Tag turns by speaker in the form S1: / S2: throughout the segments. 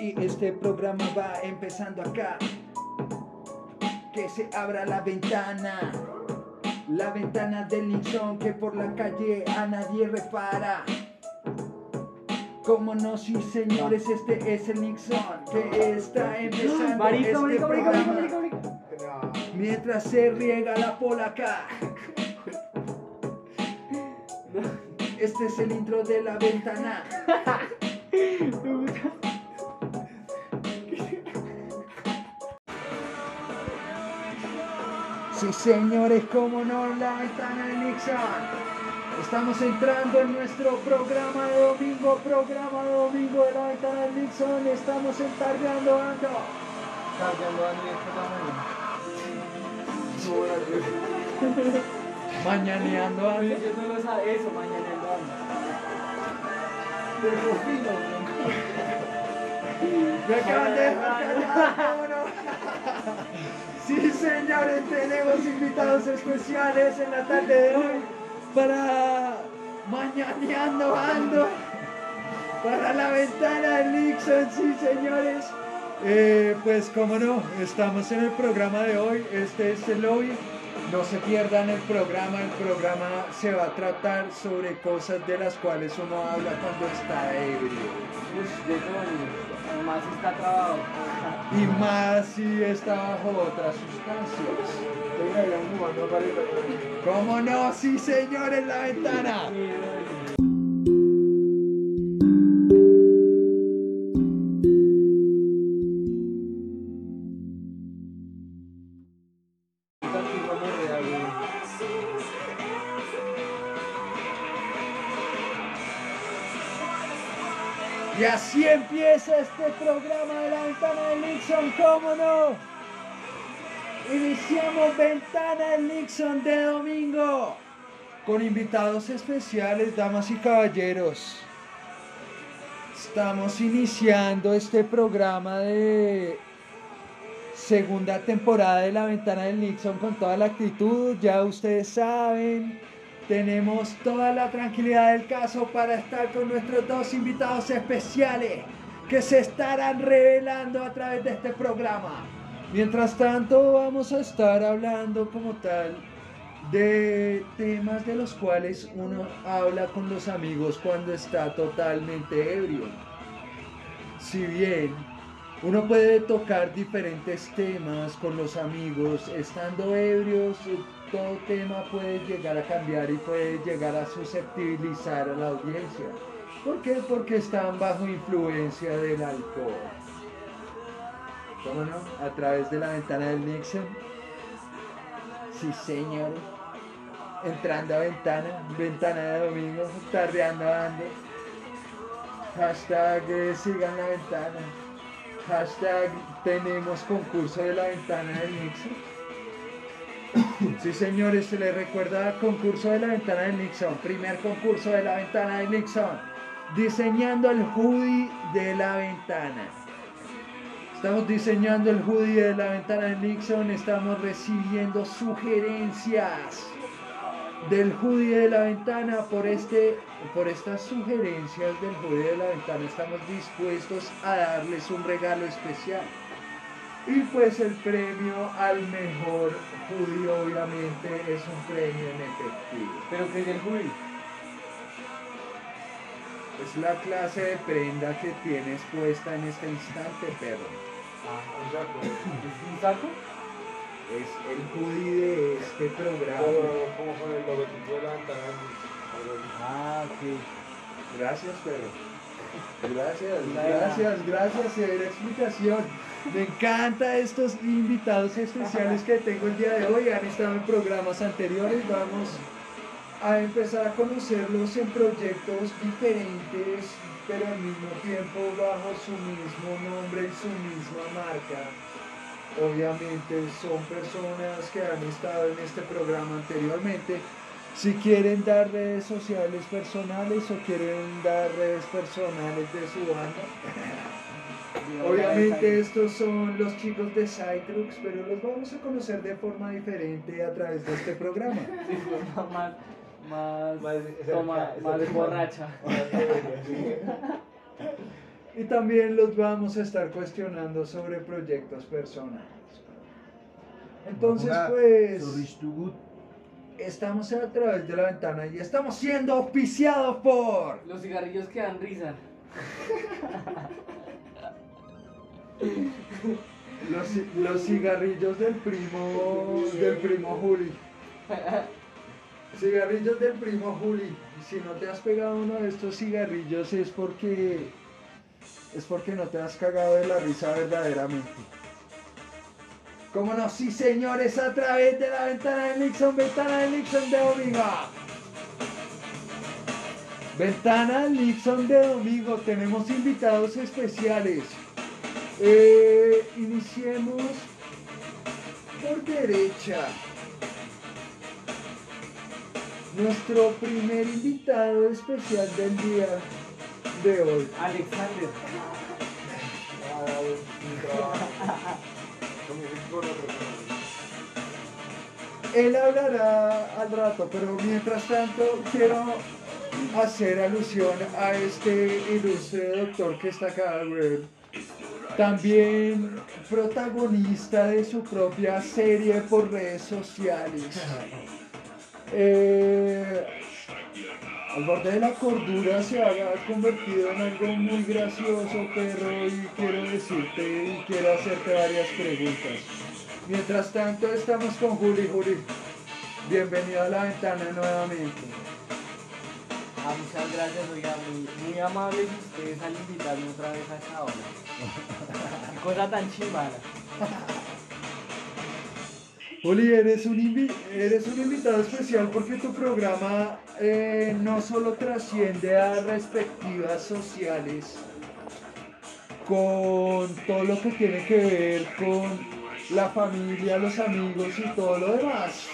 S1: Y este programa va empezando acá. Que se abra la ventana. La ventana del Nixon que por la calle a nadie repara. Como no, sí señores, este es el Nixon que está empezando este programa. Mientras se riega la polaca. Este es el intro de la ventana. Sí, señores, como no, la ventana de Nixon. Estamos entrando en nuestro programa de domingo, programa de domingo de la ventana de Nixon. Estamos entardeando ando.
S2: Cargando a Andrés por la mañana.
S1: Mañaneando ando.
S2: Yo no lo sabía eso, por fin,
S1: Me acaban de dejar. Sí, señores, tenemos invitados especiales en la tarde de hoy para Mañaneando Ando, para la ventana de Nixon, sí, señores. Eh, pues, como no, estamos en el programa de hoy. Este es el lobby. No se pierdan el programa. El programa se va a tratar sobre cosas de las cuales uno habla cuando está ebrio.
S2: Uy, de todo. Nomás está trabado.
S1: Y más si está bajo otras sustancias. ¿Cómo no? Sí, señor, en la ventana. Y así empieza este programa de la ventana de Nixon, ¿cómo no? Iniciamos ventana de Nixon de domingo con invitados especiales, damas y caballeros. Estamos iniciando este programa de segunda temporada de la ventana del Nixon con toda la actitud, ya ustedes saben. Tenemos toda la tranquilidad del caso para estar con nuestros dos invitados especiales que se estarán revelando a través de este programa. Mientras tanto, vamos a estar hablando como tal de temas de los cuales uno habla con los amigos cuando está totalmente ebrio. Si bien uno puede tocar diferentes temas con los amigos estando ebrios, todo tema puede llegar a cambiar y puede llegar a susceptibilizar a la audiencia. ¿Por qué? Porque están bajo influencia del alcohol. ¿Cómo no? A través de la ventana del Nixon. Sí, señor. Entrando a ventana, ventana de domingo, tardeando ando. Hashtag eh, sigan la ventana. Hashtag tenemos concurso de la ventana del Nixon. Sí, señores, se les recuerda concurso de la ventana de Nixon. Primer concurso de la ventana de Nixon. Diseñando el hoodie de la ventana. Estamos diseñando el hoodie de la ventana de Nixon. Estamos recibiendo sugerencias del hoodie de la ventana. Por, este, por estas sugerencias del hoodie de la ventana estamos dispuestos a darles un regalo especial. Y pues el premio al mejor judío obviamente es un premio en efectivo.
S2: Pero que es el Juli.
S1: Es la clase de prenda que tienes puesta en este instante, perro.
S2: ¿Es un saco?
S1: Es el hoodie de este programa.
S3: como con el logotipo de la ventana.
S2: Ah, ok.
S1: Gracias, perro. Gracias, gracias, gracias, severa explicación. Me encanta estos invitados especiales que tengo el día de hoy. Han estado en programas anteriores. Vamos a empezar a conocerlos en proyectos diferentes, pero al mismo tiempo bajo su mismo nombre y su misma marca. Obviamente son personas que han estado en este programa anteriormente. Si quieren dar redes sociales personales o quieren dar redes personales de su banda, obviamente estos son los chicos de Cytrux, pero los vamos a conocer de forma diferente a través de este programa.
S2: Sí, fue más, más,
S3: Más
S2: toma, más
S3: cerca.
S2: borracha.
S1: Y también los vamos a estar cuestionando sobre proyectos personales. Entonces, pues, estamos a través de la ventana y estamos siendo auspiciados por...
S2: Los cigarrillos que dan risa.
S1: Los, los cigarrillos del primo del primo Juli. Cigarrillos del primo Juli. Si no te has pegado uno de estos cigarrillos es porque es porque no te has cagado de la risa verdaderamente. ¿Cómo no? Sí, señores, a través de la ventana de Nixon, ventana de Nixon de domingo. Ventana Nixon de domingo, tenemos invitados especiales. Eh, iniciemos por derecha. Nuestro primer invitado especial del día de hoy.
S2: Alexander.
S1: Él hablará al rato, pero mientras tanto quiero hacer alusión a este ilustre doctor que está acá, güey. También protagonista de su propia serie por redes sociales. Eh, al borde de la cordura se ha convertido en algo muy gracioso, perro, y quiero decirte y quiero hacerte varias preguntas. Mientras tanto, estamos con Juli. Juli, bienvenido a la ventana nuevamente.
S2: Ah, muchas gracias, oiga, muy, muy amables ustedes al invitarme otra vez a esta hora. Qué Cosa tan chimala.
S1: Juli, eres un, eres un invitado especial porque tu programa eh, no solo trasciende a respectivas sociales con todo lo que tiene que ver con la familia, los amigos y todo lo demás.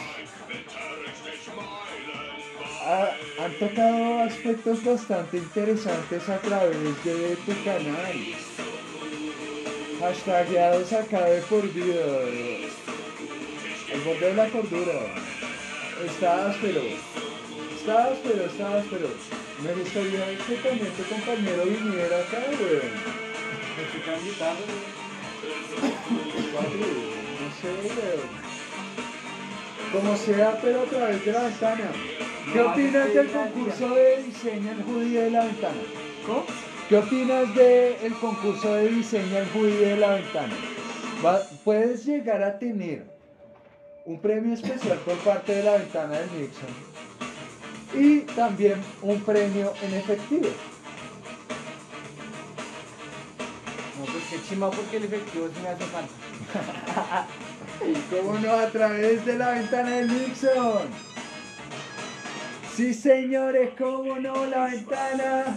S1: Ha- han tocado aspectos bastante interesantes a través de tu canal. Hashtagueados acá de por vida. El borde de la cordura. Está áspero. Está áspero, está áspero. Me gustaría que también tu compañero viniera acá, weón.
S2: Me estoy
S1: no sé, weón. Como sea, pero a través de la ventana. ¿Qué opinas del concurso de diseño en judío de la ventana?
S2: ¿Cómo?
S1: ¿Qué opinas del concurso de diseño en judío de la ventana? Puedes llegar a tener un premio especial por parte de la ventana del Nixon y también un premio en efectivo.
S2: No, pues qué chima porque el efectivo sí me hace falta.
S1: ¿Cómo no? A través de la ventana del Nixon. Sí, señores, ¿cómo no? La ventana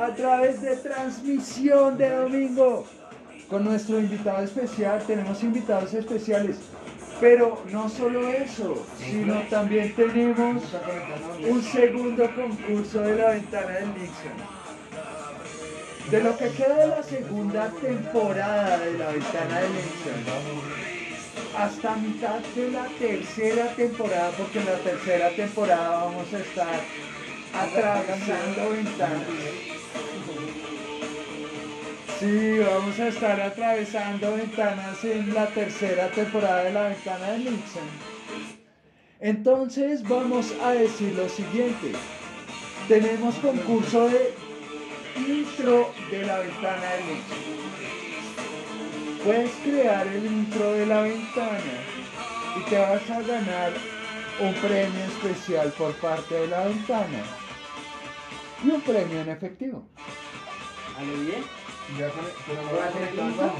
S1: a través de transmisión de domingo con nuestro invitado especial. Tenemos invitados especiales, pero no solo eso, sino también tenemos un segundo concurso de la ventana del Nixon. De lo que queda de la segunda temporada de la ventana del Nixon hasta mitad de la tercera temporada, porque en la tercera temporada vamos a estar atravesando ventanas. Sí, vamos a estar atravesando ventanas en la tercera temporada de la ventana de Nixon. Entonces vamos a decir lo siguiente. Tenemos concurso de intro de la ventana de Nixon. Puedes crear el intro de la ventana y te vas a ganar un premio especial por parte de la ventana y un premio en efectivo.
S2: ¿A lo bien?
S3: Ya con pero no
S2: ¿Voy a
S3: va a
S2: hacer el
S3: mano.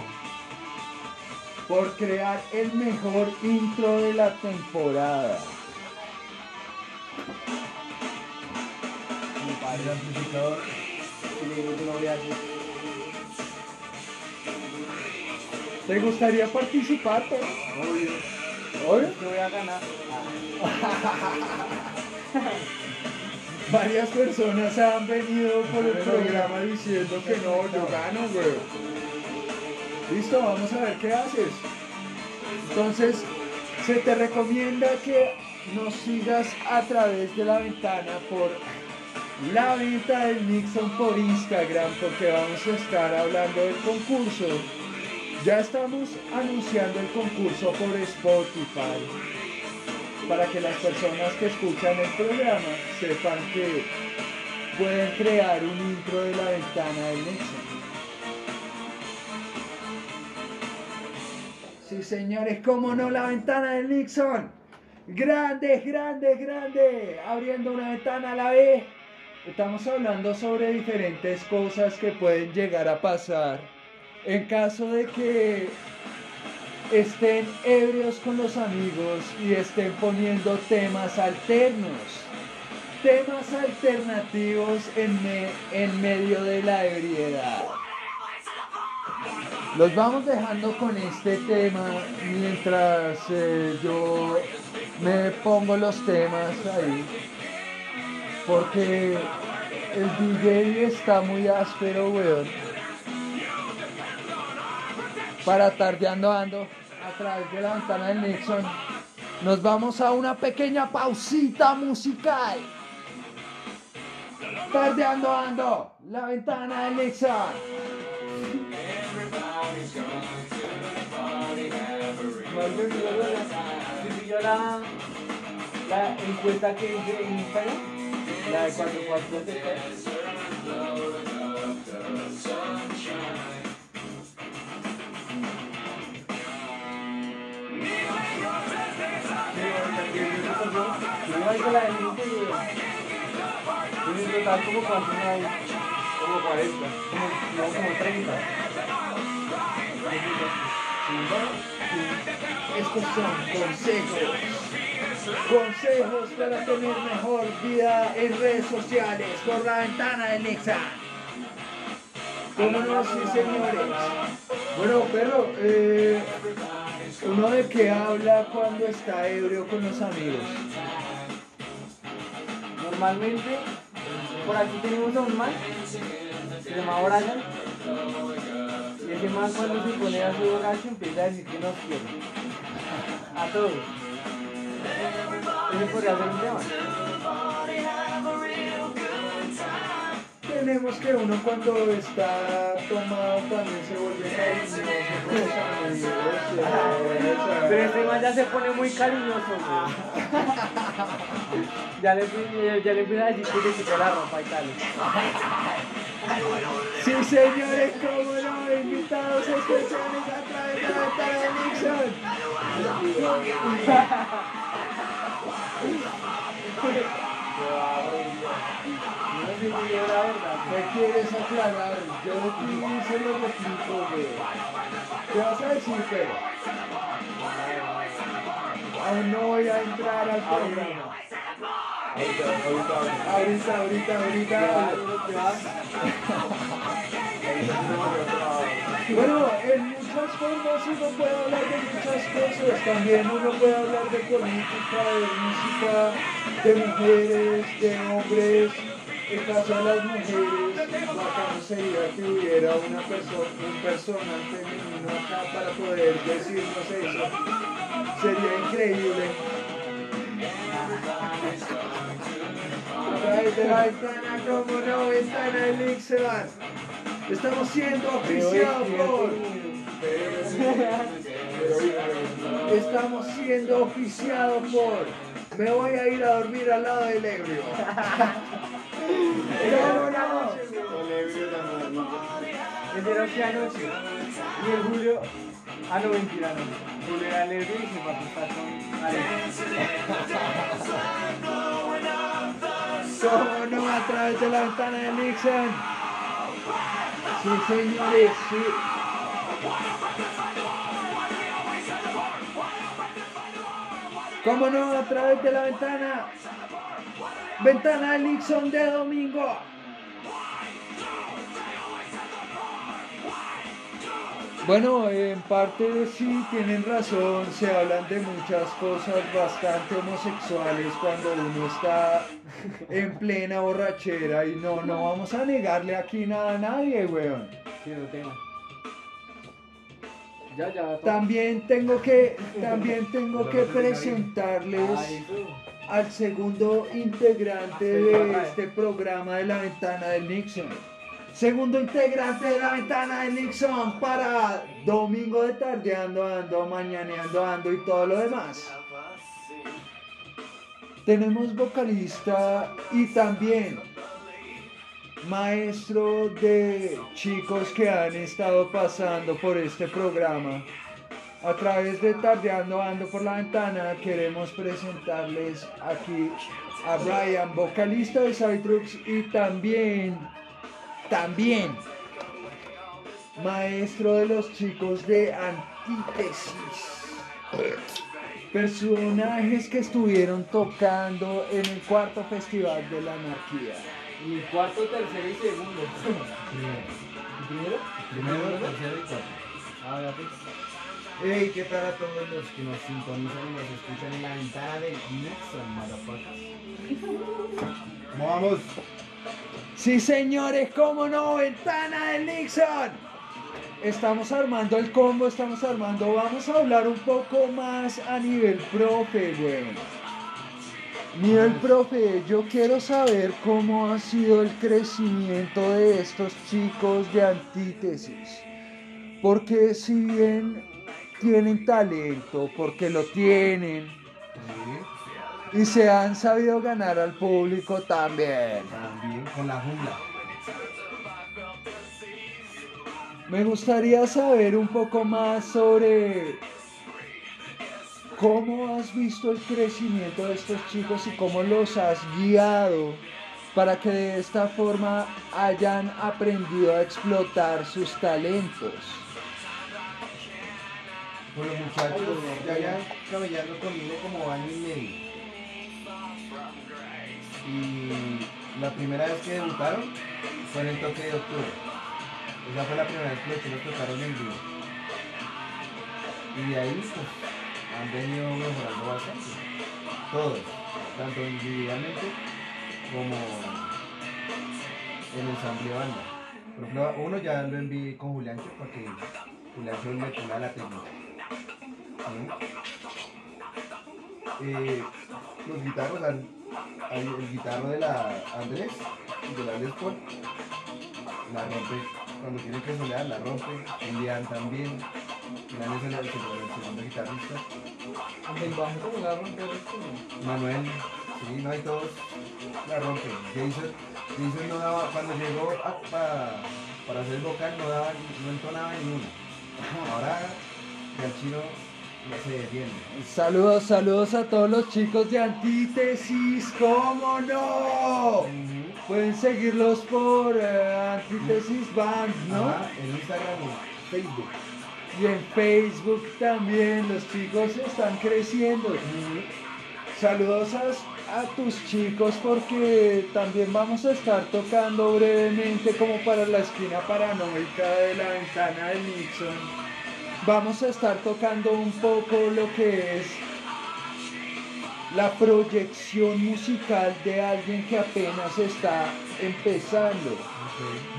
S1: por crear el mejor intro de la temporada.
S2: Mi
S3: El
S2: padre.
S3: amplificador.
S1: ¿Te gustaría participar? Pedro?
S3: Obvio.
S1: ¿Obvio?
S2: Yo voy a ganar.
S1: Varias personas han venido por el programa diciendo que no, yo gano, güey. Listo, vamos a ver qué haces. Entonces, se te recomienda que nos sigas a través de la ventana por la venta del Nixon por Instagram porque vamos a estar hablando del concurso. Ya estamos anunciando el concurso por Spotify para que las personas que escuchan el programa sepan que pueden crear un intro de la ventana del Nixon. Sí, señores, cómo no, la ventana del Nixon. Grande, grande, grande. Abriendo una ventana a la vez. Estamos hablando sobre diferentes cosas que pueden llegar a pasar en caso de que estén ebrios con los amigos y estén poniendo temas alternos. Temas alternativos en, en medio de la ebriedad. Los vamos dejando con este tema mientras eh, yo me pongo los temas ahí. Porque el DJ está muy áspero, weón. Para tardeando ando a través de la ventana del Nixon. Nos vamos a una pequeña pausita musical. Tardeando ando, la ventana del Nixon.
S2: Marco, ¿sí lo logra? ¿Sí pilló la, encuesta que hice en Instagram? La de 4473. La de gente y en total como cuántos hay,
S3: Como 40.
S2: como, no, como 30.
S1: Estos son consejos. Consejos para tener mejor vida en redes sociales por la ventana del Nixon. ¿Cómo no, sí, señores? Bueno, perro, eh, ¿uno de qué habla cuando está ebrio con los amigos?
S2: Normalmente, por aquí tenemos a un man, se llama Brian, y ese man cuando se pone a su borracho empieza a decir que nos quiere. A todos. Ese podría ser un tema.
S1: Tenemos que uno cuando está tomado también se vuelve cariñoso eh,
S2: Pero este man ya se pone muy cariñoso, güey. Ya le, ya le empieza a decir que le quitó la ropa y tal.
S1: Sí, señores, cómo no, invitados especiales a través de la de Nixon.
S2: Verdad.
S1: ¿Qué quieres aclarar? Yo ni se lo explico, güey. ¿Qué vas a decir, pero? Aún no voy a entrar al programa.
S3: Ahorita. Ahorita, ahorita,
S1: ahorita. Bueno, en muchas formas uno puede hablar de muchas cosas. También uno puede hablar de política, de música, de mujeres, de hombres. En caso de las mujeres, bacano sería que hubiera una persona, un personal femenino acá para poder decirnos eso. Sería increíble. A través de la ventana, como no, ventana Ixelan. Estamos siendo oficiados por. Estamos siendo oficiados por. Me voy a ir a dormir al lado del ebrio. No, no, no.
S3: El ebrio también.
S2: Anoche. Y el Julio. Ah, no, mentira, no. Julio era el ebrio y se va a acostar con Alex.
S1: ¿Cómo no? A través de la ventana de Nixon. Sí, señores, sí. ¿Cómo no? A través de la ventana. Ventana Nixon de domingo. Bueno, en parte sí tienen razón, se hablan de muchas cosas bastante homosexuales cuando uno está en plena borrachera y no, no vamos a negarle aquí nada a nadie, weón.
S2: Sí, lo tengo. Ya, ya.
S1: También tengo que, también tengo que presentarles al segundo integrante de este programa de la ventana del Nixon. Segundo integrante de la ventana del Nixon para domingo de tardeando, ando, mañaneando, ando y todo lo demás. Tenemos vocalista y también maestro de chicos que han estado pasando por este programa. A través de Tardeando Ando por la Ventana queremos presentarles aquí a Brian, vocalista de Cytrux y también, también maestro de los chicos de Antítesis. Personajes que estuvieron tocando en el cuarto festival de la anarquía.
S2: Y cuarto, tercero y segundo.
S4: Primero, primero, tercero y cuarto.
S2: Ah, ya pues.
S4: Hey, ¿qué tal a todos los que nos sintonizan y nos escuchan en la ventana de Nixon, motherfuckers? ¿Cómo vamos?
S1: Sí, señores, cómo no, ventana del Nixon. Estamos armando el combo, estamos armando. Vamos a hablar un poco más a nivel profe, weón. Nivel profe, yo quiero saber cómo ha sido el crecimiento de estos chicos de antítesis. Porque si bien tienen talento, porque lo tienen, y se han sabido ganar al público también.
S4: también con la jungla.
S1: Me gustaría saber un poco más sobre cómo has visto el crecimiento de estos chicos y cómo los has guiado para que de esta forma hayan aprendido a explotar sus talentos.
S4: Los muchachos ya llevan cabellando conmigo como año y medio. Y la primera vez que debutaron fue en el toque de octubre. Esa fue la primera vez que los tocaron en vivo. Y de ahí pues han venido mejorando bastante. Todos, tanto individualmente como en el ensamble banda. Por ejemplo, uno ya lo envié con Juliancho para que Juliancho le ponga la técnica. ¿sí? Eh, los guitarros, han- hay el guitarro de la Andrés de la Les Paul, la rompe cuando tiene que solear, la rompe. Julián también. Julián es el, el segundo el segundo guitarrista.
S2: Del bajo como la romper esto.
S4: Manuel, sí, no hay todos, la rompen. Jason, Jason no daba, cuando llegó a- pa- para hacer el vocal no daba, no entonaba ni una. Ahora el chino.
S1: Saludos, saludos a todos los chicos de Antítesis, ¿cómo no? Pueden seguirlos por eh, Antítesis Band, ¿no?
S4: Ajá, en Instagram y Facebook.
S1: Y en Facebook también, los chicos están creciendo. Saludos a, a tus chicos porque también vamos a estar tocando brevemente como para la esquina paranoica de la ventana del Nixon. Vamos a estar tocando un poco lo que es la proyección musical de alguien que apenas está empezando.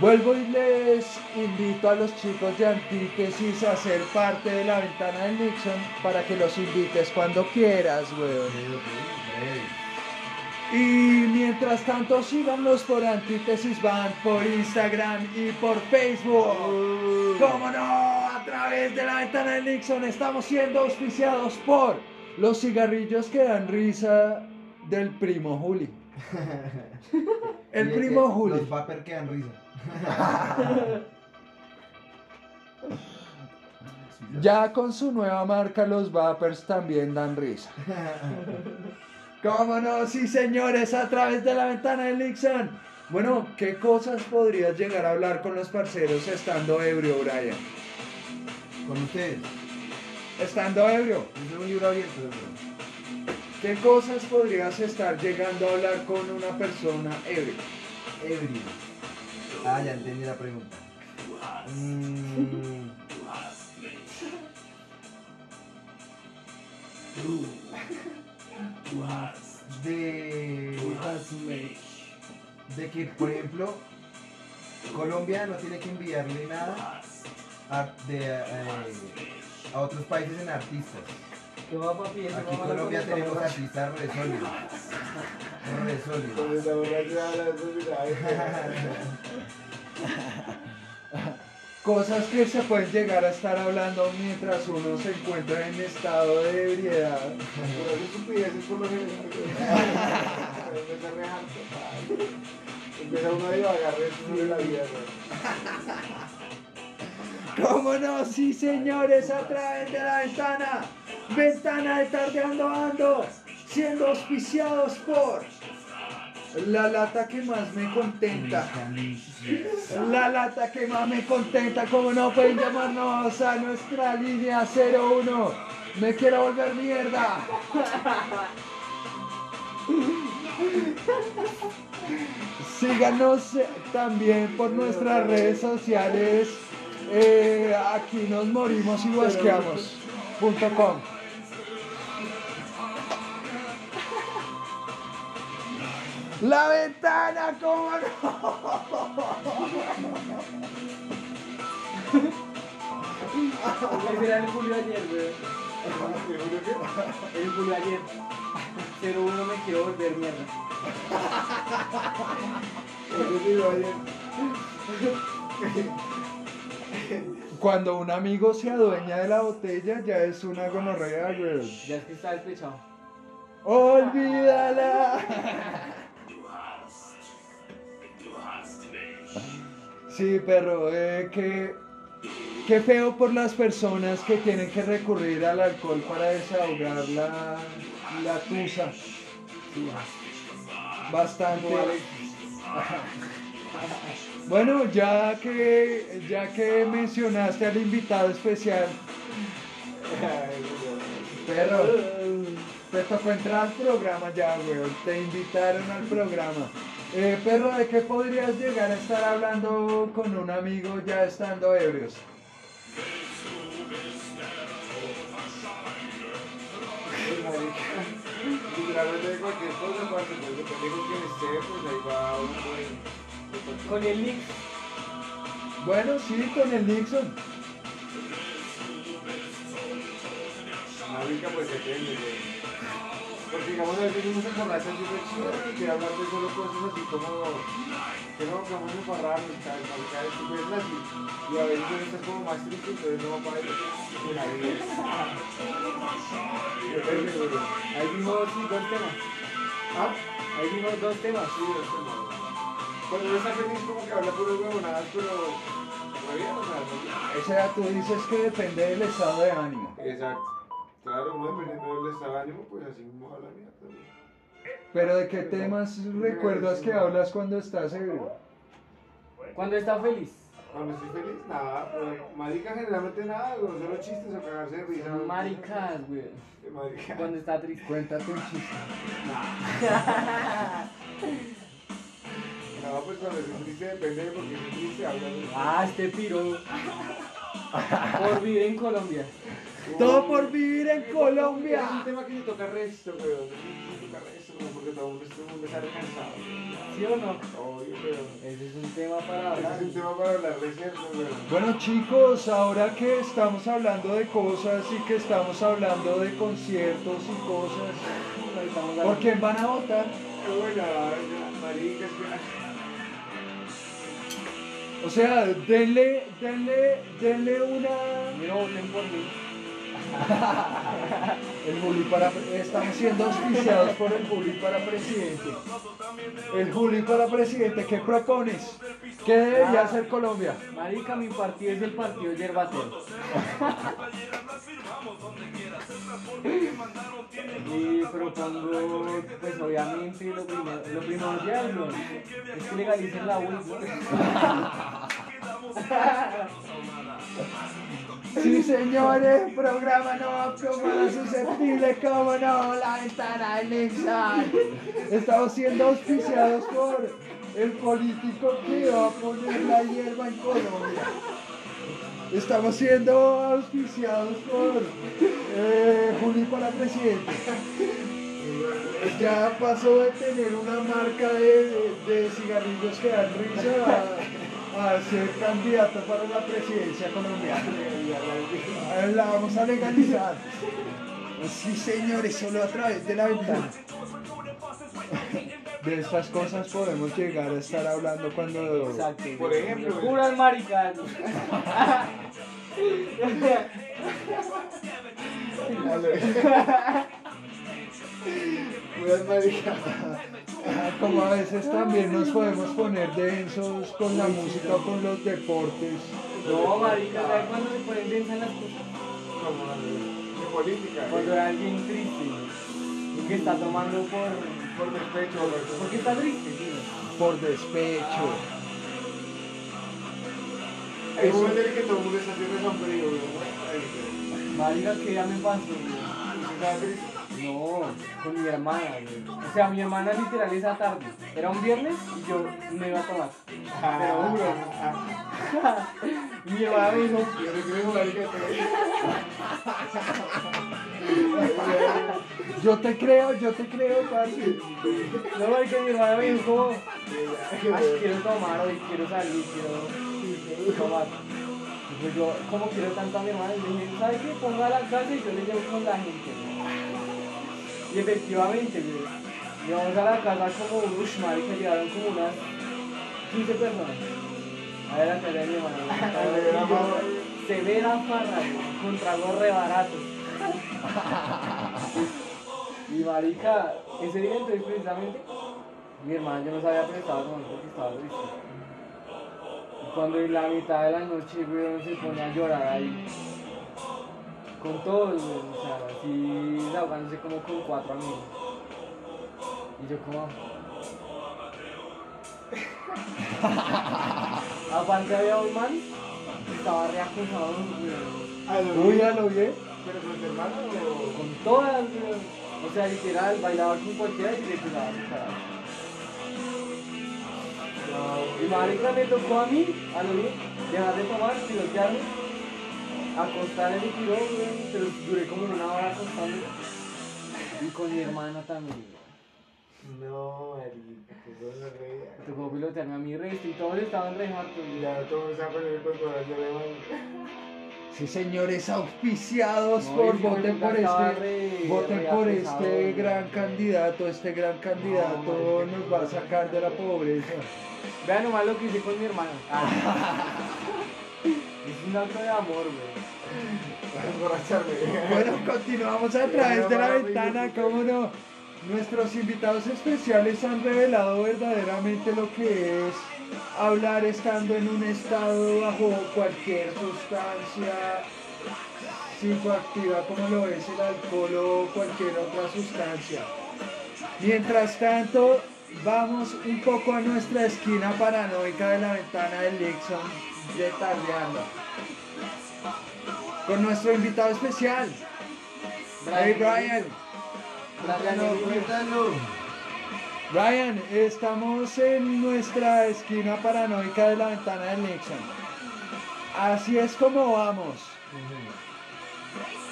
S1: Vuelvo y les invito a los chicos de Antítesis a ser parte de la ventana del Nixon para que los invites cuando quieras, weón. Y mientras tanto, síganos por Antítesis Band, por Instagram y por Facebook. ¡Cómo no! A través de la ventana del Nixon estamos siendo auspiciados por los cigarrillos que dan risa del primo Juli. El
S4: Y
S1: primo Juli.
S4: Los vapor que dan risa.
S1: Ya con su nueva marca, los Vapers también dan risa. ¿Cómo no? Sí, señores, a través de la ventana del Nixon. Bueno, ¿qué cosas podrías llegar a hablar con los parceros estando ebrio, Brian?
S4: Con ustedes.
S1: Estando ebrio,
S4: soy un libro abierto. bro.
S1: ¿qué cosas podrías estar llegando a hablar con una persona ebrio?
S4: Ebrio. Ah, ya entendí la pregunta. Mm. De, de que, por ejemplo, Colombia no tiene que enviarle nada a, de, eh, a otros países en artistas. Aquí en
S2: lo
S4: Colombia tenemos artistas re sólidos.
S1: Cosas que se pueden llegar a estar hablando mientras uno se encuentra en estado de ebriedad.
S3: Pero es estupideces por lo general. Empieza uno a la vida.
S1: ¿Cómo no? Sí, señores, a través de la ventana. Ventana de Tardeando Ando. Siendo auspiciados por la lata que más me contenta. La lata que más me contenta, como no pueden llamarnos a nuestra línea 01. Me quiero volver mierda. Síganos eh, también por nuestras redes sociales. eh, aquí nos morimos y guasqueamos. La ventana, ¿cómo no?
S2: Era el Julio ayer, güey. El Julio ayer. 01 me quiero volver mierda.
S3: Ese tiro ayer.
S1: Cuando un amigo se adueña de la botella, ya es una gonorrea, güey.
S2: Ya es que está despechado.
S1: Olvídala. Sí, perro, eh, que, qué feo por las personas que tienen que recurrir al alcohol para desahogar la, la tusa. Sí, bastante. Bueno, ya que, ya que mencionaste al invitado especial, perro, te tocó entrar al programa ya, weón. Te invitaron al programa. Eh, perro, ¿de qué podrías llegar a estar hablando con un amigo ya estando ebrios?
S3: Literalmente de cualquier cosa, parce, depende con quién esté, pues ahí va un buen.
S2: Con el Nix.
S1: Bueno, sí, con el Nixon.
S3: Marica, pues depende, güey. Porque digamos, a veces uno se emborracha de chido y quiere hablar de solo cosas así como que no, que vamos a embarrarnos, tal, marica, estupideces así. Y a veces uno está como más triste, entonces no va para eso. Y la vida.
S2: Ahí vimos sí, dos temas.
S3: ¿Ah?
S2: Ahí vimos dos temas.
S3: Sí, es como. Cuando uno está feliz, como que habla puras huevonadas, pero. Muy bien, o sea, no-
S1: O sea, tú dices que depende del estado de ánimo.
S3: Exacto. Claro, uno dependiendo del estado de ánimo, pues así mismo habla mierda. güey.
S1: Pero ¿de qué temas recuerdas que hablas cuando estás ebrio?
S2: Cuando está feliz.
S3: Cuando estoy feliz, nada, pues, marica generalmente nada, güey, solo chistes o cagarse de risa.
S2: Maricas, güey.
S3: Marica.
S2: Cuando está triste.
S1: Cuéntate un chiste.
S3: No, pues cuando estoy triste depende de por qué estoy triste, habla de-
S2: Ah, este piro. Por vivir en Colombia.
S1: Todo por vivir en
S3: Es un
S1: Colombia.
S3: tema que se toca resto. Se toca resto, porque todo el mundo, está cansado. güey.
S2: ¿Sí o no?
S3: Obvio, pero.
S2: Ese es un tema para
S3: Ese
S2: hablar.
S3: es un tema para hablar de cierto, güey.
S1: Bueno chicos, ahora que estamos hablando de cosas y que estamos hablando de conciertos y cosas, ¿por quién van a votar?
S3: Qué buena, marica, es que.
S1: O sea, denle, denle, denle una...
S2: Mira, voten por mí.
S1: El Juli para... Estamos siendo auspiciados por el Juli para presidente. El Juli para presidente, ¿qué propones? ¿Qué debería hacer Colombia?
S2: Marica, mi partido es el partido Yerbatero. y propongo, pues obviamente, lo, primero, lo primordial, ¿no? es que legalicen la ¿no?
S1: Sí, señores, programa no para susceptible, como no, la ventana Nixon. Estamos siendo auspiciados por el político que va a poner la hierba en Colombia. Estamos siendo auspiciados por eh, Juli para presidente. Ya pasó de tener una marca de, de cigarrillos que dan risa a, a ser candidato para la presidencia colombiana. Ah, La vamos a legalizar. Sí, señores, solo a través de la ventana. De estas cosas podemos llegar a estar hablando cuando...
S2: Exacto.
S3: Por ejemplo,
S2: maricas.
S3: Puras maricas.
S1: Ah, Como a veces también nos podemos poner densos con la música o con los deportes.
S2: No, marica, ¿sabes cuándo se ponen densas las cosas?
S3: Como de política.
S2: Cuando hay alguien triste y que está tomando por...
S3: Por despecho, por
S2: ¿Por qué está triste, tío?
S1: Por despecho.
S3: Hay un momento en el que todo el mundo está haciendo sombrío, güey.
S2: Marica, que ya me pasó, güey. No, con mi hermana. O sea, mi hermana literal esa tarde. Era un viernes y yo me iba a tomar. Juro. mi hermana me dijo,
S3: Yo le creo marica,
S1: Yo te creo, yo te creo, parce.
S2: no, marica, mi hermana me dijo ay, quiero tomar hoy, quiero salir, quiero tomar. Pues yo, como quiero tanto a mi hermana, le dije, ¿sabes qué? Ponga la casa y yo le llevo con la gente. Y efectivamente, güey, llegamos a la casa como, uff, marica, llegaron como unas 15 personas. A ver la cara de mi yo, severa farra, con tragos re baratos. Y marica, ese día entonces precisamente, mi hermana yo no se había prestado con porque estaba triste. Y cuando en la mitad de la noche, güey, se pone a llorar ahí. Con todos, o sea, así ahogándose como con cuatro amigos. Y yo como... Aparte había un man que estaba reacusado.
S3: Ah, lo
S1: Uy, ya lo vi.
S3: ¿Pero con tu hermano o...?
S2: Con todas. O sea, literal, bailaba con cualquiera y le pegaba su cara. Y marica me tocó a mí, a lo bien, dejar de tomar, pilotearme, acostar en el tiro, güey, pero duré como una hora acostando. Y con mi hermana también, güey.
S3: No, marica, que cosa re...
S2: Me tocó pilotearme a mi resto y todos estaban re hartos.
S3: Ya todo se va a poner con corazón de man.
S1: Sí, señores, auspiciados
S2: No,
S1: por voten por este,
S2: re-
S1: voten
S2: re
S1: por este gran candidato, este gran candidato nos va a sacar de la pobreza.
S2: Vean nomás lo que hice con mi hermana. es un acto de amor, güey.
S1: Bueno, continuamos a través de la ventana, cómo no. Nuestros invitados especiales han revelado verdaderamente lo que es hablar estando en un estado bajo cualquier sustancia psicoactiva como lo es el alcohol o cualquier otra sustancia. Mientras tanto, vamos un poco a nuestra esquina paranoica de la ventana del Nixon de Tardeando. Con nuestro invitado especial, Hey Brian.
S2: Brian,
S1: No,
S2: Emilio.
S4: Cuéntalo.
S1: Brian, estamos en nuestra esquina paranoica de la ventana del Nixon. Así es como vamos.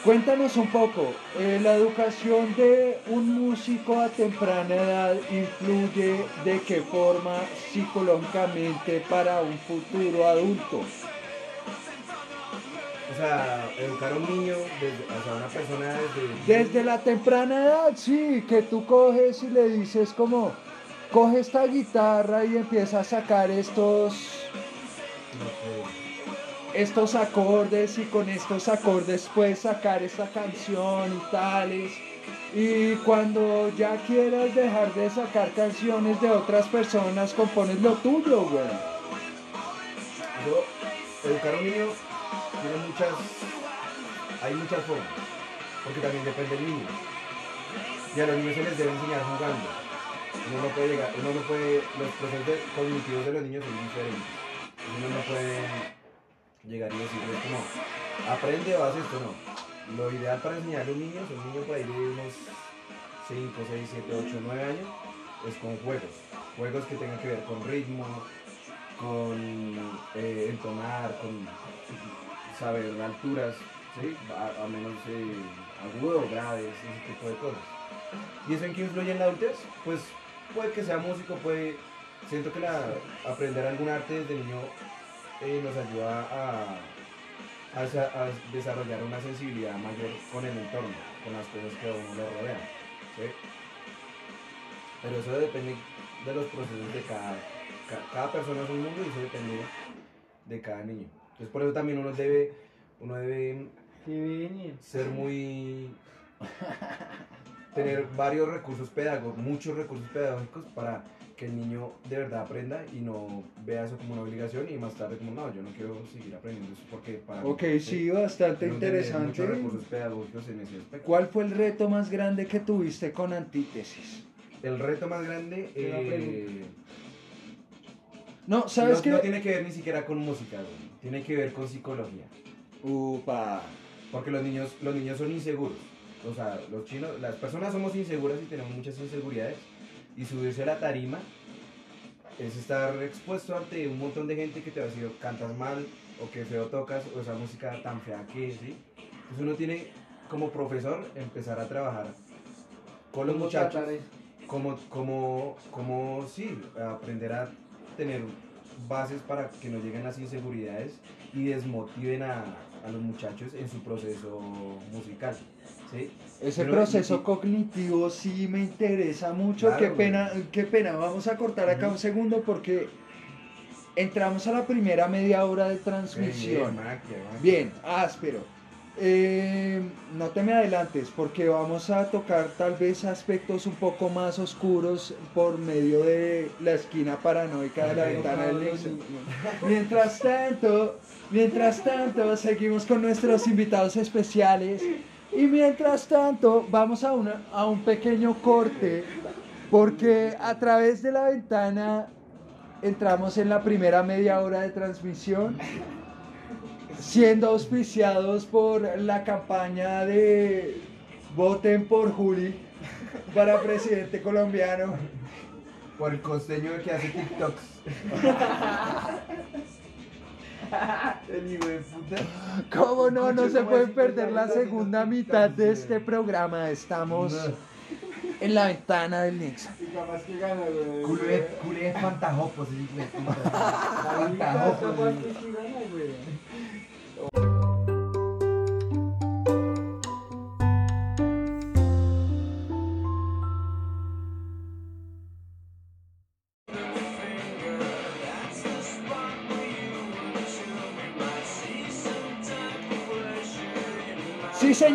S1: Cuéntanos un poco, eh, ¿la educación de un músico a temprana edad influye de qué forma psicológicamente para un futuro adulto?
S4: O sea, educar a un niño, desde, o sea, una persona desde...
S1: Desde la temprana edad, sí, que tú coges y le dices como, coge esta guitarra y empieza a sacar estos estos acordes y con estos acordes puedes sacar esta canción y tales. Y cuando ya quieras dejar de sacar canciones de otras personas, compones lo tuyo, güey.
S4: Yo, educar a un niño tiene muchas, hay muchas formas, porque también depende del niño. Y a los niños se les debe enseñar jugando. Uno no puede llegar, uno no puede, los procesos cognitivos de los niños son diferentes. Uno no puede llegar y decirles como, aprende o haz esto, no. Lo ideal para enseñarle a un niño, un niño puede ir unos 5, 6, 7, 8, 9 años, es con juegos. Juegos que tengan que ver con ritmo, con eh, entonar, con saber alturas, ¿sí? a, menos eh, agudo, graves, ese tipo de cosas. ¿Y eso en qué influye en la adultez? Pues puede que sea músico, puede... Siento que la, aprender algún arte desde niño eh, nos ayuda a, a, desa- a desarrollar una sensibilidad mayor con el entorno, con las cosas que a uno le rodean. ¿sí? Pero eso depende de los procesos de cada, ca- cada persona es un mundo y eso depende de cada niño. Entonces por eso también uno debe, uno debe ser muy tener varios recursos pedagógicos, muchos recursos pedagógicos para que el niño de verdad aprenda y no vea eso como una obligación y más tarde como no, yo no quiero seguir aprendiendo eso porque para mí,
S1: Ok, sí, bastante
S4: uno tiene
S1: interesante.
S4: muchos recursos pedagógicos en ese aspecto.
S1: ¿Cuál fue el reto más grande que tuviste con Antítesis?
S4: El reto más grande eh,
S1: No, ¿sabes
S4: no,
S1: qué?
S4: no tiene que ver ni siquiera con música, güey, tiene que ver con psicología.
S1: Upa.
S4: Porque los niños, los niños son inseguros. O sea, los chinos, las personas somos inseguras y tenemos muchas inseguridades. Y subirse a la tarima es estar expuesto ante un montón de gente que te va a decir cantas mal o que feo tocas o esa música tan fea que es, ¿sí? Entonces uno tiene como profesor empezar a trabajar con los
S2: ¿Cómo
S4: muchachos como, como, como, sí, aprender a tener bases para que no lleguen las inseguridades y desmotiven a, a los muchachos en su proceso musical. ¿sí?
S1: Ese
S4: Pero-
S1: proceso
S4: y-
S1: cognitivo sí me interesa mucho.
S4: Claro,
S1: qué
S4: güey.
S1: pena, qué pena. Vamos a cortar acá un segundo porque entramos a la primera media hora de
S4: Bien,
S1: transmisión.
S4: maquia, maquia.
S1: Bien, áspero. Eh, no te me adelantes porque vamos a tocar tal vez aspectos un poco más oscuros por medio de la esquina paranoica de la ventana del Nixon. Mientras tanto, mientras tanto, seguimos con nuestros invitados especiales. Y mientras tanto, vamos a, una, a un pequeño corte, porque a través de la ventana entramos en la primera media hora de transmisión, siendo auspiciados por la campaña de Voten por Juli para presidente colombiano.
S4: Por el costeño que hace TikToks. el hijo de puta.
S1: ¿Cómo no? No se pueden perder la segunda mitad de este programa. Estamos en la ventana del Nixon.
S3: Y capaz que gana, güey.
S4: Culé, culé fantajopos, ese hijo de puta.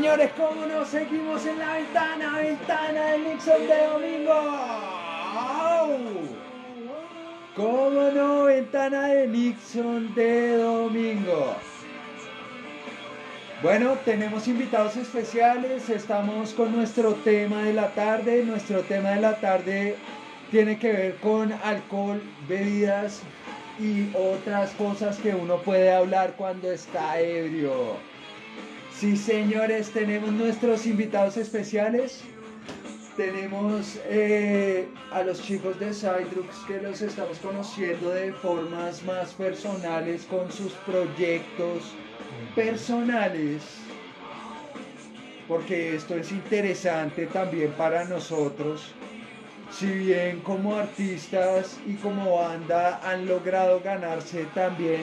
S1: Señores, cómo no, seguimos en la ventana, ventana del Nixon de domingo. ¿Cómo no, ventana de Nixon de domingo? Bueno, tenemos invitados especiales, estamos con nuestro tema de la tarde. Nuestro tema de la tarde tiene que ver con alcohol, bebidas y otras cosas que uno puede hablar cuando está ebrio. Sí, señores, tenemos nuestros invitados especiales. Tenemos eh, a los chicos de Cydrux que los estamos conociendo de formas más personales con sus proyectos personales. Porque esto es interesante también para nosotros. Si bien como artistas y como banda han logrado ganarse también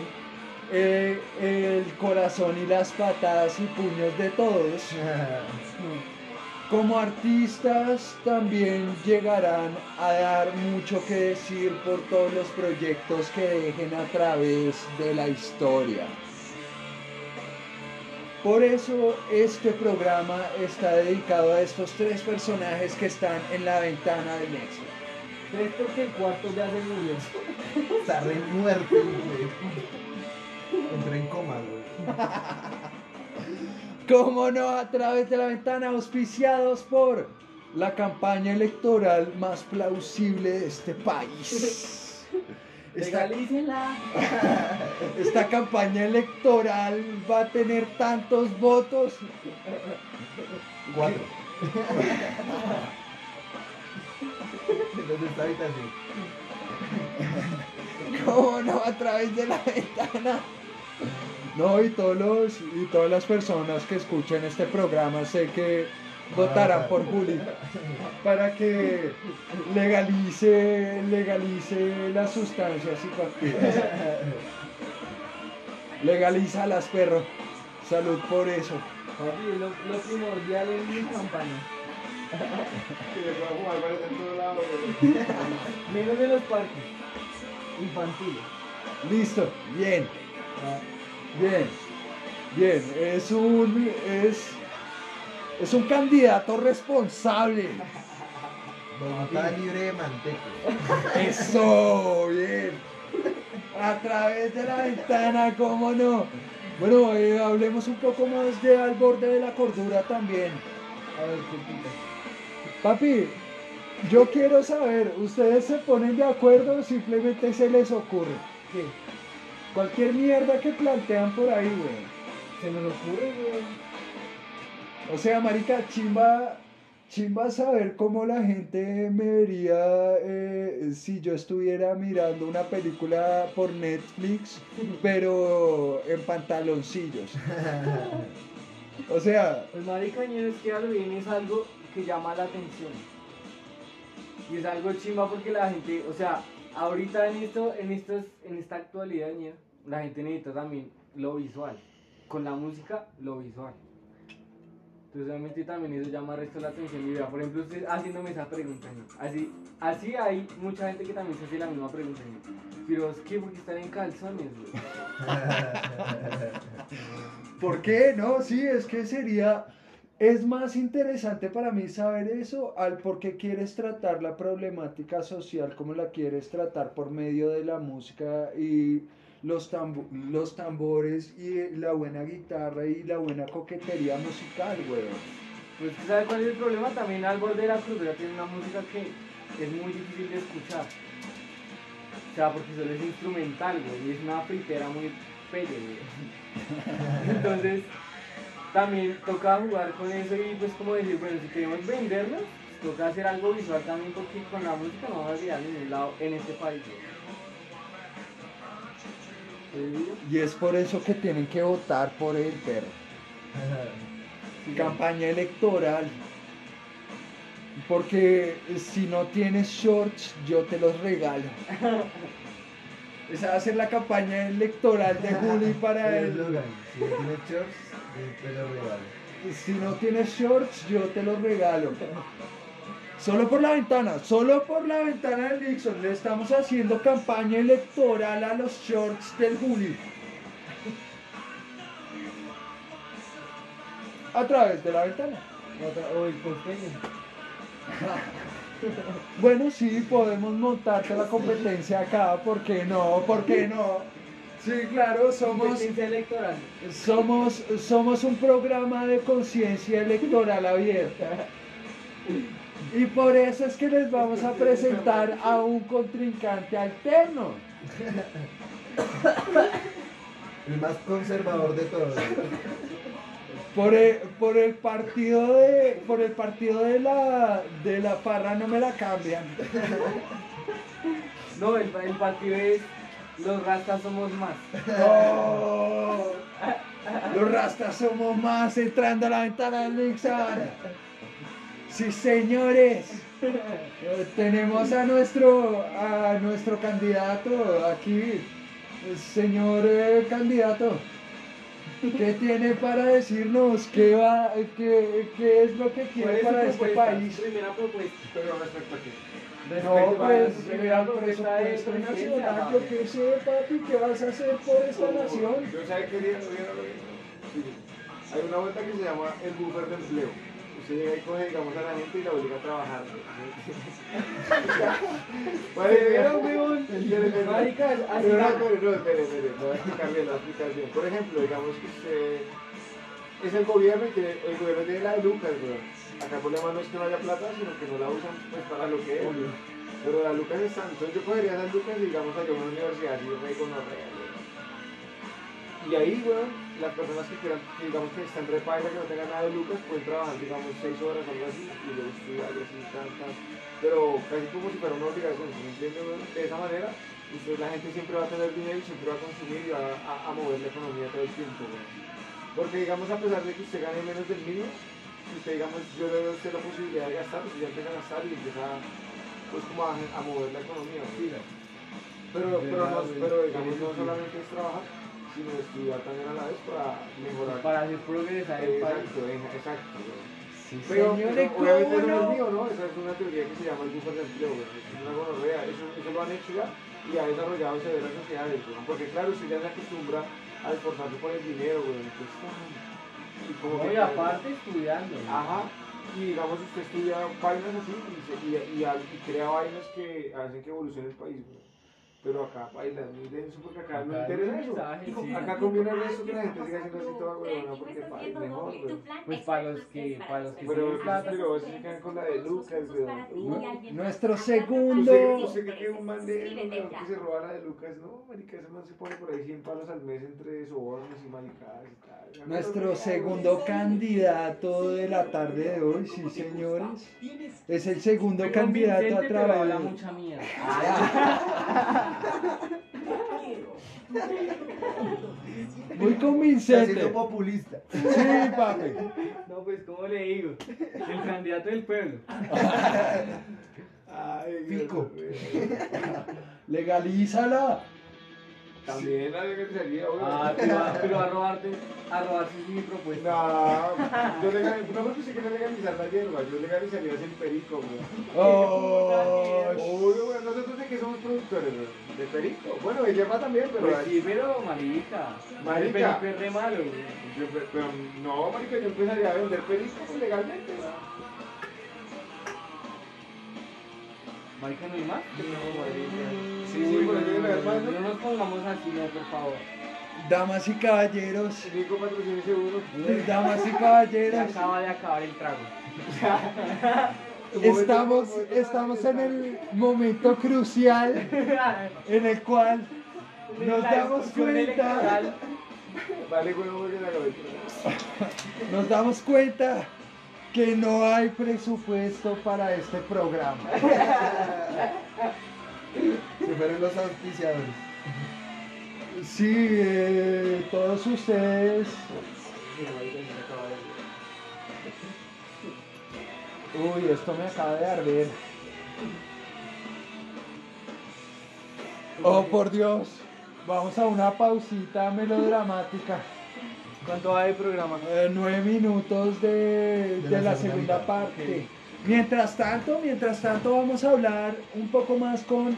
S1: eh, el corazón y las patadas y puños de todos. Como artistas también llegarán a dar mucho que decir por todos los proyectos que dejen a través de la historia. Por eso este programa está dedicado a estos tres personajes que están en la ventana del Nexo.
S2: ¿Crees porque el cuarto ya se murió?
S4: Está re muerto. Entré en coma, güey.
S1: ¿Cómo no? A través de la ventana, auspiciados por la campaña electoral más plausible de este país. Esta, esta campaña electoral va a tener tantos votos.
S4: Cuatro. ¿Dónde está habitación?
S1: ¿Cómo no? A través de la ventana. No, y todos los y todas las personas que escuchen este programa sé que votarán por Juli para que legalice legalice las sustancias psicoactivas. Legalízalas, perro. Salud por eso.
S2: Papi, es lo, lo primordial en mi campaña.
S3: Que le pueda jugar varios en todo lado, güey.
S2: Menos de los parques infantiles.
S1: Listo, bien, bien, bien. Es un, es, es un candidato responsable.
S4: Bogotá libre de manteca.
S1: Eso, bien. A través de la ventana, cómo no. Bueno, eh, hablemos un poco más de al borde de la cordura también.
S2: A ver.
S1: Papi, yo quiero saber, ¿ustedes se ponen de acuerdo o simplemente se les ocurre?
S2: ¿Qué?
S1: Cualquier mierda que plantean por ahí, güey.
S2: Se nos ocurre, güey.
S1: O sea, marica, chimba, chimba saber cómo la gente me vería eh, si yo estuviera mirando una película por Netflix, pero en pantaloncillos. O sea,
S2: Pues marica, es que Halloween es algo que llama la atención. Y es algo chimba porque la gente, o sea, ahorita en esto, en estos, en esta actualidad, ñero, la gente necesita también lo visual. Con la música, lo visual. Entonces obviamente también eso llama resto la atención. Y vea, por ejemplo, usted haciéndome esa pregunta. Así, así hay mucha gente que también se hace la misma pregunta. Pero es que porque están en calzones, güey.
S1: ¿por qué? No, sí, es que sería... Es más interesante para mí saber eso al por qué quieres tratar la problemática social como la quieres tratar por medio de la música y los, tambo- los tambores y la buena guitarra y la buena coquetería musical, weón.
S2: Pues ¿sabe cuál es el problema? También al borde de la cordura tiene una música que es muy difícil de escuchar. O sea, porque solo es instrumental, güey, y es una fritera muy pelle, güey. Entonces, también toca jugar con eso y pues como decir, bueno, si queremos vendernos, toca hacer algo visual también porque con la música no vamos a llegar a ningún lado en este país.
S1: Y es por eso que tienen que votar por el perro.
S2: Sí,
S1: Campaña electoral. Porque si no tienes shorts, yo te los regalo. Esa va a ser la campaña electoral de Juli para
S4: El
S1: él.
S4: eslogan, si no tienes shorts, eh, te lo regalo.
S1: Si no tienes shorts, yo te los regalo. Solo por la ventana, solo por la ventana del Nixon. Le estamos haciendo campaña electoral a los shorts del Juli. A través de la ventana.
S2: O el costeño.
S1: Bueno, sí, podemos montarte la competencia acá, ¿por qué no? ¿Por qué no? Sí, claro, somos,
S2: electoral.
S1: somos, somos un programa de conciencia electoral abierta. Y por eso es que les vamos a presentar a un contrincante alterno.
S4: El más conservador de todos.
S1: Por el, por el partido de por el partido de la de la parra no me la cambian.
S2: No, el, el partido es los rastas somos más.
S1: Oh, los rastas somos más entrando a la ventana del Nixon. Sí, señores. Tenemos a nuestro a nuestro candidato aquí. Señor eh, candidato. ¿Qué tiene para decirnos? ¿Qué, va, qué, qué es lo que
S2: ¿Cuál
S1: quiere
S2: es
S1: para este país?
S2: Primera propuesta.
S3: Pero respecto a qué.
S1: No, pues,
S2: primera propuesta presidencia,
S1: nacional, yo qué sé, papi, ¿qué vas a hacer por esta nación?
S3: Yo sabía que día. Hay una vuelta que se llama el buffer de empleo. Usted llega y coge, digamos, a la gente y la obliga a trabajar. No, espere, no, espere, espere, lo voy a explicar bien, lo voy a explicar bien. Por ejemplo, digamos que usted es el gobierno y tiene- el gobierno tiene la de Lucas, weón. Acá el problema no es que no haya plata, sino que no la usan pues para lo que es. Pero las Lucas están, entonces yo cogería esas Lucas y digamos a yo una universidad así re con Y ahí, weón, las personas que quieran, digamos que están re paila, que no tengan nada de Lucas, pueden trabajar, digamos, seis horas algo así, y luego estudiar y así, tan, tan. Pero casi como si fuera una obligación, ¿sí ¿me entiende? De esa manera, usted, la gente siempre va a tener dinero y siempre va a consumir y va a, a mover la economía todo el tiempo, weón. Porque, digamos, a pesar de que usted gane menos del mínimo, si usted, digamos, yo le doy a usted la posibilidad de gastar, usted ya empieza a gastar y empieza, pues, como a, a mover la economía, weón. Pero, pero, no, pero digamos, no solamente es trabajar, sino estudiar también a la vez para mejorar.
S2: Para hacer progresar el país.
S3: Exacto, eh, exacto.
S1: Sí,
S3: Pero,
S1: señores,
S3: pero obviamente
S1: ¿cómo
S3: eso no es
S1: no?
S3: mío, ¿no? Esa es una teoría que se llama el buffer de empleo. Es una gonorrea. Eso, eso lo han hecho ya y ha desarrollado severas sociedades, güey. Porque claro, usted ya se acostumbra a esforzarse por el dinero, güey. Entonces, y como
S2: No,
S3: que-
S2: y aparte estudiando. ¿no?
S3: Ajá. Y digamos, usted estudia vainas así y, se- y, y, y crea vainas que hacen que evolucione el país, güey. Pero acá baila muy denso porque acá, no
S2: Acá
S3: interesa
S2: hay
S3: eso.
S2: sí.
S3: Acá conviene el resto que la gente siga haciendo así toda huevona porque el país mejor, güey.
S2: Pues para los que, para los que
S3: Pero,
S2: plata.
S3: pero se quedan con la de Lucas, güey.
S1: Nu- Nuestro
S3: ¿Usted,
S1: segundo.
S3: usted que un man de que se roba la de Lucas? No, marica, ese man se pone por ahí 100 palos al mes entre sobornos y maricadas y tal.
S1: Nuestro segundo candidato de la tarde de hoy, sí señores, es el segundo candidato a
S2: pero habla
S1: través
S2: mucha mierda.
S1: muy convincente.
S4: siendo populista.
S1: Sí, papi.
S2: No, pues, ¿cómo le digo? El candidato del pueblo.
S3: Ay,
S4: Fico.
S1: Legalízala.
S3: También la legalizaría, güey.
S2: Ah, pero, a- pero a robarte, a robarse es mi propuesta.
S3: No, yo legal, no me pensé que no legalizar la hierba, yo legalizaría el perico, güey.
S1: Oh,
S3: Obvio, güey, nosotros de que somos productores, güey, de perico. Bueno, de hierba también, pero...
S2: Pues sí, pero marica.
S3: Marica.
S2: El perico es re malo, güey.
S3: Yo, pe- pero no, marica, yo empezaría a vender perico legalmente, güey.
S2: Marica, ¿no hay más?
S3: Sí, sí, por más,
S2: No
S3: ¿no?
S2: nos pongamos así, no, por favor.
S1: damas y caballeros,
S3: Rico patrocinio seguro.
S1: damas y
S2: Se
S1: caballeros,
S2: acaba de acabar el trago.
S1: estamos, estamos en el momento crucial en el cual nos damos cuenta.
S3: Vale, la cabeza.
S1: nos damos cuenta que no hay presupuesto para este programa.
S4: Se fueron los auspiciadores.
S1: Sí, eh, todos ustedes. Uy, esto me acaba de arder. Oh, por Dios. Vamos a una pausita melodramática.
S2: ¿Cuánto va de programa?
S1: Eh, nueve minutos de, de
S4: De
S1: la,
S4: la
S1: segunda parte. Mientras tanto, mientras tanto vamos a hablar un poco más con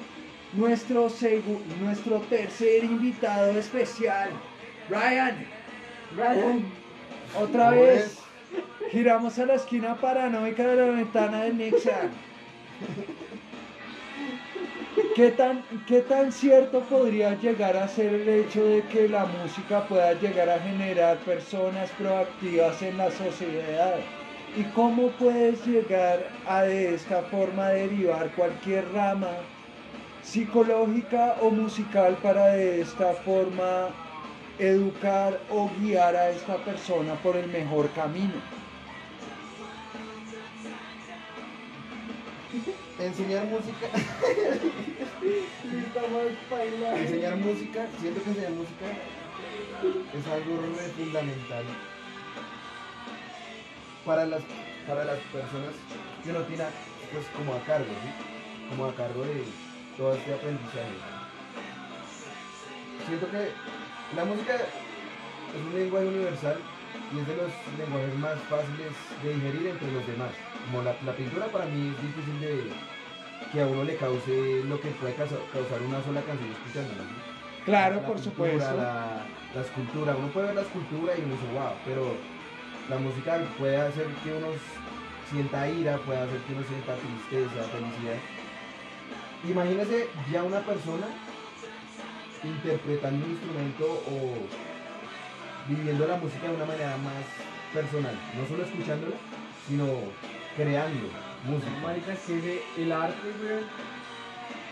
S1: nuestro, segu- nuestro tercer invitado especial, Ryan. Ryan, otra
S4: ¿Cómo
S1: vez giramos a la esquina paranoica de la ventana de Nixon. ¿Qué tan, ¿Qué tan cierto podría llegar a ser el hecho de que la música pueda llegar a generar personas proactivas en la sociedad? ¿Y cómo puedes llegar a de esta forma derivar cualquier rama psicológica o musical para de esta forma educar o guiar a esta persona por el mejor camino?
S4: Enseñar música. enseñar música, siento que enseñar música es algo re fundamental para las, para las personas que uno tiene pues como a cargo, ¿sí? Como a cargo de todo este aprendizaje. Siento que la música es un lenguaje universal y es de los lenguajes más fáciles de digerir entre los demás. Como la, la pintura para mí es difícil de que a uno le cause lo que puede causa- causar una sola canción escuchándola. ¿sí?
S1: Claro,
S4: La
S1: por
S4: pintura,
S1: supuesto.
S4: La, la escultura, uno puede ver la escultura y uno dice, wow, pero la música puede hacer que uno sienta ira, puede hacer que uno sienta tristeza, felicidad. Imagínese ya una persona interpretando un instrumento o viviendo la música de una manera más personal, no solo escuchándola, sino creando música.
S2: Marica, es que el arte,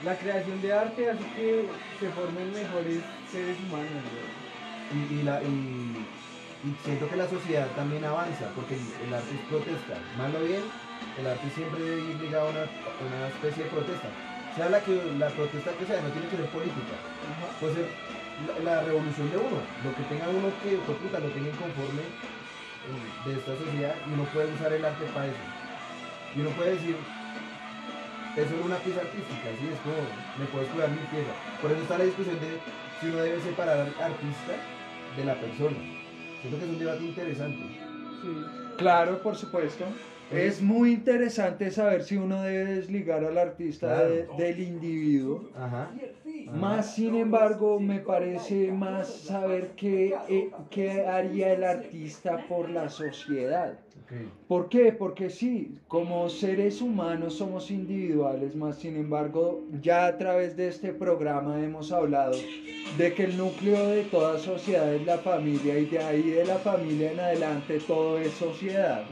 S2: la creación de arte hace que se formen mejores seres humanos, weón.
S4: Y, y la, y, y siento que la sociedad también avanza, porque el, arte es protesta. Mal o bien, el arte siempre debe ir ligado a una, una especie de protesta. Se habla que la protesta que sea no tiene que ser política, puede ser la, la revolución de uno, lo que tenga uno que, de puta, lo tenga inconforme eh, de esta sociedad y uno puede usar el arte para eso. Y uno puede decir, es solo una pieza artística, ¿sí? Es como, me puedes cuidar mi pieza. Por eso está la discusión de si uno debe separar al artista de la persona. Siento que es un debate interesante.
S1: Claro, por supuesto. Es muy interesante saber si uno debe desligar al artista de- del individuo.
S4: Ajá.
S1: Más sin embargo, me parece más saber qué, eh, qué haría el artista por la sociedad. ¿Por qué? Porque sí, como seres humanos somos individuales, más sin embargo, ya a través de este programa hemos hablado de que el núcleo de toda sociedad es la familia y de ahí de la familia en adelante todo es sociedad.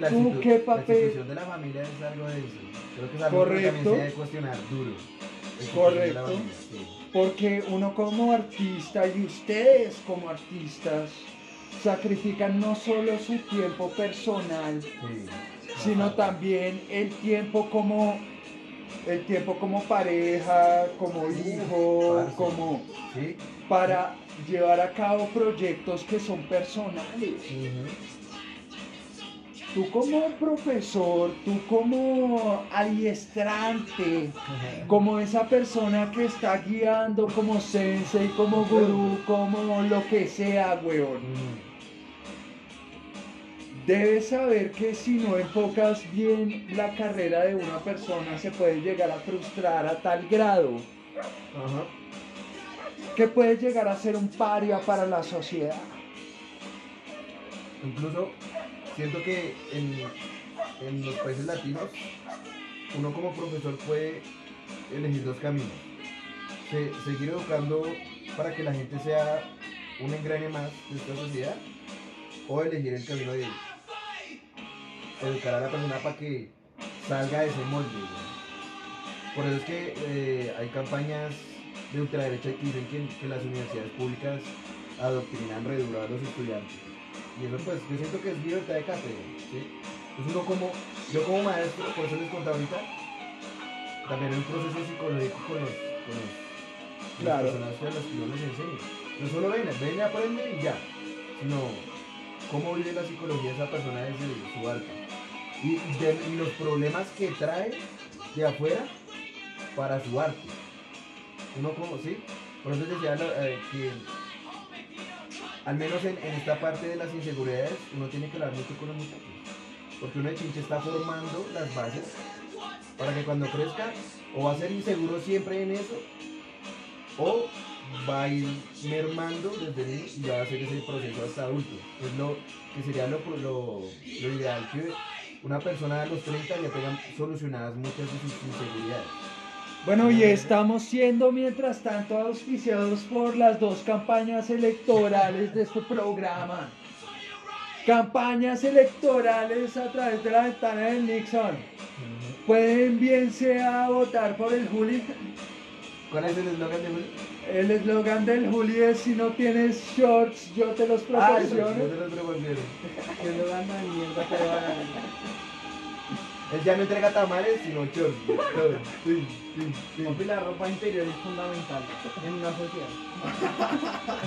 S4: La,
S1: ¿Tú qué
S4: la
S1: papel-
S4: institución de la familia es algo de eso. Creo que es algo que
S1: Correcto.
S4: también se debe cuestionar duro. La la
S1: Correcto.
S4: familia, sí.
S1: Porque uno como artista y ustedes como artistas sacrifican no solo su tiempo personal,
S4: Sí.
S1: sino también el tiempo como el tiempo como pareja, como hijo,
S4: parce.
S1: como
S4: Sí.
S1: para llevar a cabo proyectos que son personales. Tú como profesor, tú como adiestrante, como esa persona que está guiando como sensei, como gurú, como lo que sea, weón. Debes saber que si no enfocas bien la carrera de una persona se puede llegar a frustrar a tal grado
S4: Ajá.
S1: que puede llegar a ser un paria para la sociedad.
S4: Incluso siento que en, en los países latinos uno como profesor puede elegir dos caminos. Se- seguir educando para que la gente sea un engrane más de esta sociedad o elegir el camino de educar a la persona para que salga de ese molde. Por eso es que eh, hay campañas de ultraderecha que dicen que, que las universidades públicas adoctrinan re duro a los estudiantes. Y eso pues yo siento que es libertad de cátedra, ¿sí? Entonces uno como, yo como maestro, por eso les contaba ahorita, también hay un proceso psicológico con los, con los,
S1: Claro.
S4: las personas a las que yo les enseño. No solo ven, ven y aprende y ya, sino cómo vive la psicología de esa persona desde su arte. Y, de- los problemas que trae de afuera para su arte. Uno como, ¿sí? Por eso decía eh, que al menos en, en esta parte de las inseguridades, uno tiene que hablar mucho con los muchachos. Porque uno de chinche está formando las bases para que cuando crezca, o va a ser inseguro siempre en eso, o va a ir mermando desde niño y va a hacer ese proceso hasta adulto. Es lo que sería lo, lo, lo ideal, que una persona a los 30 ya tenga solucionadas muchas de sus inseguridades.
S1: Bueno, y estamos siendo mientras tanto auspiciados por las dos campañas electorales de este programa. Campañas electorales a través de la ventana del Nixon. Pueden bien sea votar por el Juli.
S4: ¿Cuál es el eslogan de Juli?
S1: El eslogan del Juli es si no tienes shorts, yo te los
S4: Ah, eso,
S1: proporciono.
S4: yo te lo proporciono.
S2: Que lo de mierda que le van a dar.
S4: Él ya no entrega tamales, sino shorts. Sí, sí, sí.
S2: Papi, la ropa interior es fundamental en una sociedad.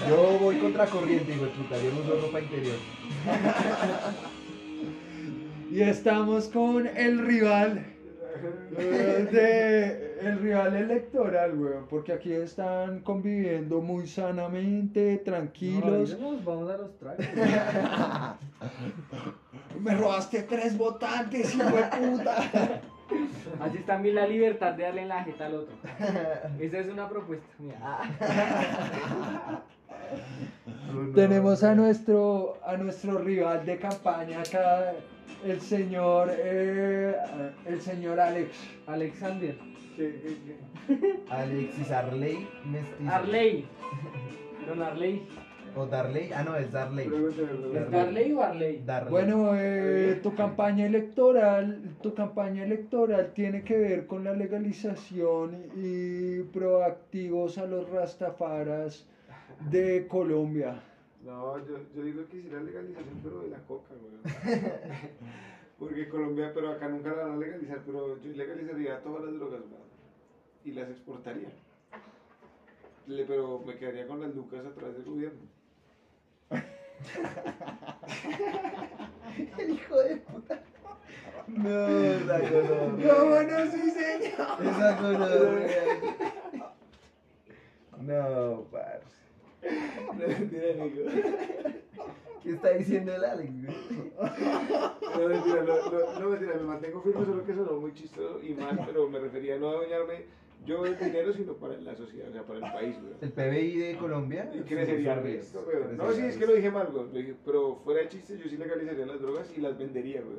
S4: Yo voy contra corriente, hijo de puta. Yo no uso ropa interior.
S1: Y estamos con el rival. De, el rival electoral, weón. Porque aquí están conviviendo muy sanamente, tranquilos.
S2: No, nos vamos a los tragos.
S1: Me robaste tres votantes, hijo de puta.
S2: Así está también la libertad de darle en la jeta al otro. Esa es una propuesta mía.
S1: Tenemos a nuestro, a nuestro rival de campaña acá, el señor, eh, el señor Alex.
S2: Alexander.
S4: Alexis Arley Mestizo.
S2: Arley. Don Arley.
S4: O Darley. Ah, no, es Darley.
S2: ¿Es Darley o Arley?
S4: Darley.
S1: Bueno, eh, tu campaña electoral, tu campaña electoral tiene que ver con la legalización y proactivos a los rastafaras de Colombia.
S3: No, yo, yo digo que hiciera legalización, pero de la coca, güey. Porque Colombia, pero acá nunca la van a legalizar, pero yo legalizaría todas las drogas, güey. Y las exportaría. Le- pero me quedaría con las lucas a través del gobierno.
S4: El hijo de puta. No, esa gonorrea.
S1: ¿Cómo no, sí, señor?
S4: Esa gonorrea. No, parce.
S3: No, mentira, Nico.
S4: ¿Qué está diciendo el Alex?
S3: No, mentira, no, no, no, mentira, me mantengo firme, solo que sonó muy chistoso y mal, pero me refería no a dañarme yo el dinero, sino para la sociedad, o sea, para el país, güey.
S4: El PBI de Colombia.
S3: Y crecería el resto, güey. No, sí, es que lo dije mal, güey. Pero fuera de chiste, yo sí legalizaría las drogas y las vendería, güey.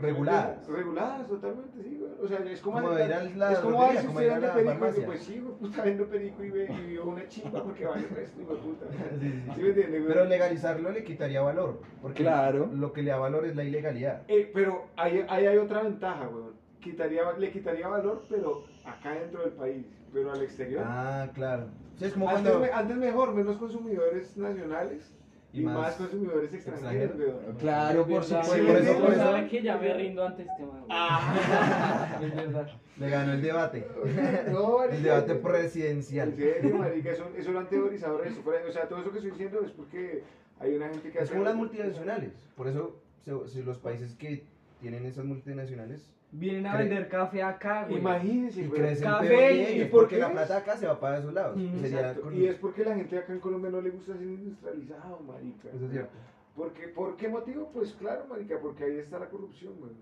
S4: Reguladas.
S3: Reguladas, totalmente, sí, güey. O sea, es como.
S4: Como ir a la
S3: es como si
S4: como
S3: usted
S4: la
S3: perico, y pues sí, güey, puta, vendo perico y, ve, y vio una chimba porque vale el resto, hijo de puta.
S4: Sí, sí, sí.
S3: ¿Sí me entiendes, güey?
S4: Pero legalizarlo le quitaría valor. Porque
S1: Claro.
S4: lo que le da valor es la ilegalidad.
S3: Eh, pero ahí, ahí hay otra ventaja, güey. Quitaría, le quitaría valor, pero acá dentro del país. Pero al exterior.
S4: Ah, claro. Sí, es como
S3: antes,
S4: cuando.
S3: me- antes mejor, menos consumidores nacionales y,
S4: Y
S3: más,
S4: más
S3: consumidores extranjeros.
S1: Claro, por
S2: Es
S1: supuesto.
S4: por eso- por eso-
S2: ¿Saben que ya me rindo ante este man? Es verdad.
S4: Le ganó el debate.
S3: No, marica,
S4: El debate
S3: en
S4: presidencial.
S3: serio, marica, eso, eso lo han teorizado eso. O sea, todo eso que estoy diciendo es porque hay una gente que
S4: Es
S3: hace-
S4: como las multinacionales. Por eso, si los países que tienen esas multinacionales
S2: Vienen a
S4: Cre-
S2: vender café acá, güey.
S3: Imagínense,
S4: y
S3: güey.
S4: crecen
S2: Café,
S4: peor
S2: ¿y
S4: porque la plata acá se va para esos lados.
S2: Mm,
S4: Sería
S3: Y es porque la gente acá en Colombia no le gusta ser industrializado, marica.
S4: Eso es cierto.
S3: Porque, ¿Por qué motivo? Pues claro, marica, porque ahí está la corrupción, güey.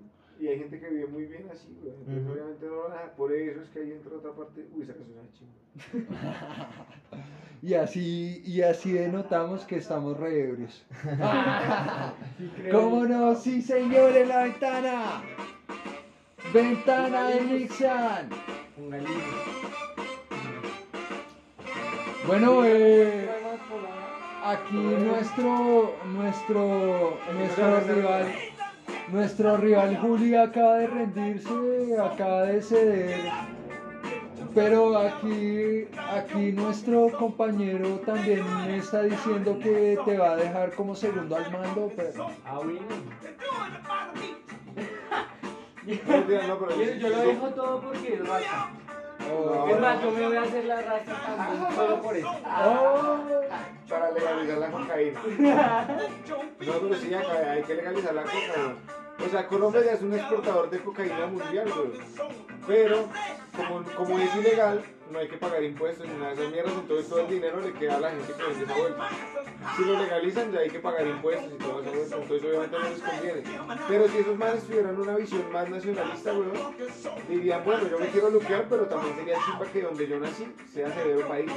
S3: Y hay gente que vive muy bien así, güey. Entonces, obviamente no lo van a dejar. Por eso es que ahí entra otra parte. Uy, esa canción es chingada.
S1: Y así, y así denotamos que estamos re ebrios.
S2: Sí, creo.
S1: ¿Cómo no? Sí, señor, en la ventana. Ventana de Nixon. Bueno, eh, aquí nuestro, nuestro, nuestro rival, nuestro rival Juli acaba de rendirse, acaba de ceder. Pero aquí, aquí nuestro compañero también me está diciendo que te va a dejar como segundo al mando, pero
S2: Ah.
S3: No, pero
S2: yo, yo lo dejo todo porque es raza.
S1: Oh.
S2: Es más, yo me voy a hacer la raza también, solo por eso.
S1: Oh.
S3: Para legalizar la cocaína. No, pero sí, acá hay que legalizar la cocaína. O sea, Colombia ya es un exportador de cocaína mundial, güey. Pero, como, como es ilegal, no hay que pagar impuestos ni nada de esas mierdas, entonces todo el dinero le queda a la gente que vende esa vuelta. Si lo legalizan, ya hay que pagar impuestos y esa vuelta, entonces obviamente no les conviene. Pero si esos manes tuvieran una visión más nacionalista, güey, dirían, bueno, yo me quiero luquear, pero también sería chimba que donde yo nací sea severo país.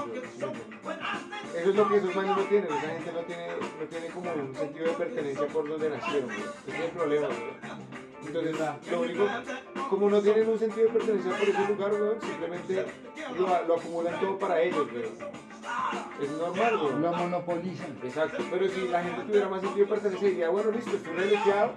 S3: Eso es lo que esos manes no tienen, esa gente no tiene, no tiene como un sentido de pertenencia por donde nacieron. Ese es el problema, güey. Entonces, lo único, como no tienen un sentido de pertenencia por ese lugar, simplemente lo, lo acumulan todo para ellos, güey. Es normal, güey.
S1: lo monopolizan.
S3: Exacto, pero si la gente tuviera más sentido de pertenencia, diría, bueno, listo, estoy religioso,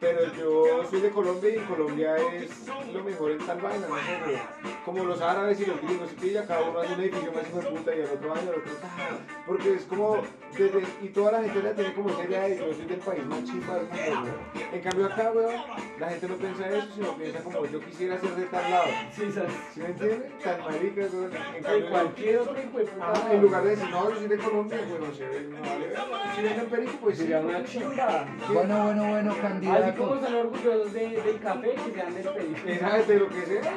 S3: pero yo soy de Colombia y Colombia es lo mejor en tal vaina, no sé. Como los árabes y los gringos, si pilla, cada uno hace un edificio más hijo de puta y al otro año, al otro, ah, porque es como, desde, y toda la gente la tiene como esa idea de yo soy del país más chimba del mundo. En cambio acá, weón, la gente no piensa eso, sino piensa como yo quisiera ser de tal lado.
S2: Sí, ¿sabes?
S3: ¿Sí me entienden? Tan marica, weón. En cambio,
S2: cualquier otro hijo de puta.
S3: Ah, en lugar de decir, no, yo soy de Colombia, pues no sé, no vale, si venden perico, pues sí.
S2: Sería una chimba.
S1: Bueno, bueno, bueno,
S2: Así como
S1: candidato.
S2: son orgullosos de, del café, que sean del perico.
S3: Esa de lo que sea.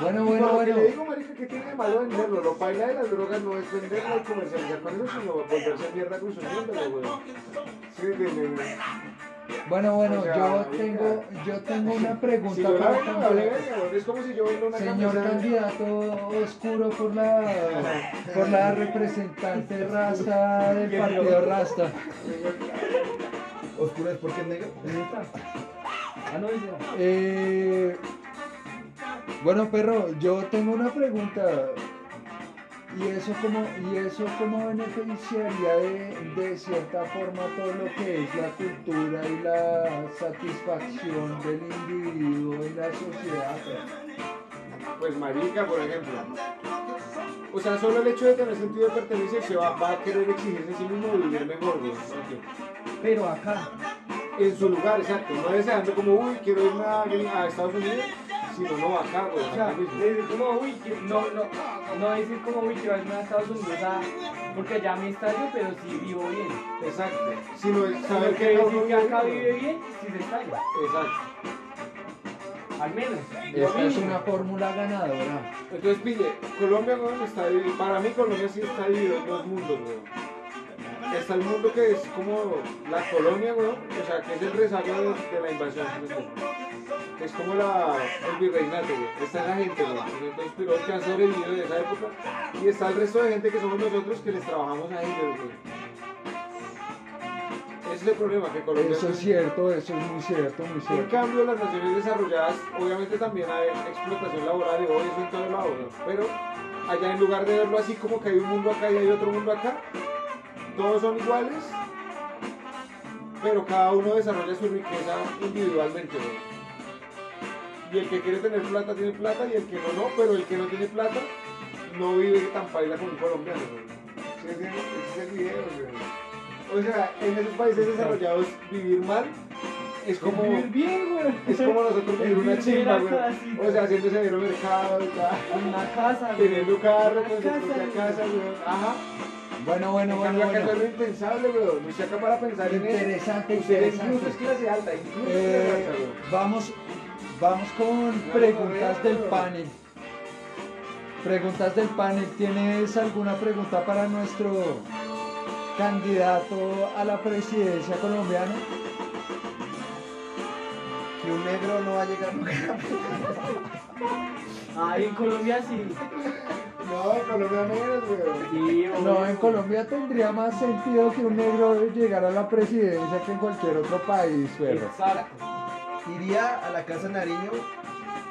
S1: Bueno, bueno,
S3: lo que
S1: bueno.
S3: le digo, marica, que tiene de malo venderlo? Lo baila de las drogas no es venderlo y comercializar con eso, sino volverse mierda consumiéndolo, güey. ¿Sí entiendes, güey?
S1: Bueno, bueno,
S3: O sea,
S1: yo
S3: marica.
S1: tengo, yo tengo una
S3: Si
S1: pregunta
S3: la
S1: para el
S3: vendo, vale. Es como si yo vendo una
S1: Señor
S3: camisa.
S1: candidato oscuro por la, por la representante Rasta del partido Rasta.
S4: Oscuro es porque es negro.
S2: ¿Dónde está? Ah, no.
S1: Eh, bueno, perro, yo tengo una pregunta. ¿Y eso cómo, y eso cómo beneficiaría de, de cierta forma todo lo que es la cultura y la satisfacción del individuo y la sociedad?
S3: Pues marica, por ejemplo. O sea, solo el hecho de tener sentido de pertenencia se va, va a querer exigirse a sí mismo vivir mejor. Ok.
S2: Pero acá.
S3: En su lugar, exacto. No deseando como, uy, quiero irme a, a Estados Unidos, sino no acá, güey.
S2: O sea, decir como, uy, no, no, no decir como, uy, quiero irme a Estados Unidos a, porque allá me estallo, pero sí vivo bien.
S3: Exacto. Sino es saber que uno
S2: que acá
S3: vive
S2: vive
S3: bien.
S2: sí se estalla.
S3: Exacto.
S2: Al menos.
S1: Esta es una fórmula ganadora.
S3: Entonces, pille, Colombia, weón, está dividido. Para mí, Colombia sí está dividido en dos mundos, weón. Está el mundo que es como la colonia, weón, o sea, que es el rezago de, de la invasión, es como la, el virreinato, weón. Está esa gente, weón. Entonces, pero que han sobrevivido de esa época. Y está el resto de gente que somos nosotros que les trabajamos a ellos, weón. Ese es el problema, que Colombia.
S1: Eso es cierto, eso es muy cierto, muy
S3: En
S1: cierto.
S3: cambio, las naciones desarrolladas, obviamente también hay explotación laboral y todo eso en todo lado, ¿no? pero allá en lugar de verlo así como que hay un mundo acá y hay otro mundo acá, todos son iguales, pero cada uno desarrolla su riqueza individualmente. ¿no? Y el que quiere tener plata tiene plata y el que no, no, pero el que no tiene plata no vive tan paila como un colombiano. ¿no? Ese es el video. ¿no? O sea, en esos países desarrollados vivir mal es como...
S2: Vivir bien, güey.
S3: Es como nosotros vivir una chimba, güey. O sea, haciendo severo mercado.
S2: En una casa, güey.
S3: Teniendo carro
S2: Una
S3: con su
S2: casa,
S3: propia casa, güey. Ajá.
S1: Bueno, bueno,
S3: En
S1: bueno,
S3: cambio, acá
S1: bueno.
S3: es lo impensable, güey. No se acá para pensar en eso.
S1: Interesante, interesante.
S3: incluso es clase alta, incluso es
S1: Eh,
S3: clase alta,
S1: vamos, vamos con preguntas del panel. Preguntas del panel. ¿Tienes alguna pregunta para nuestro candidato a la presidencia colombiana?
S4: Que un negro no va a llegar nunca.
S2: Ahí en Colombia sí.
S3: No, Colombia menos, güey.
S2: Sí,
S1: No, en Colombia tendría más sentido que un negro llegara a la presidencia que en cualquier otro país.
S2: Exacto.
S4: Iría a la casa Nariño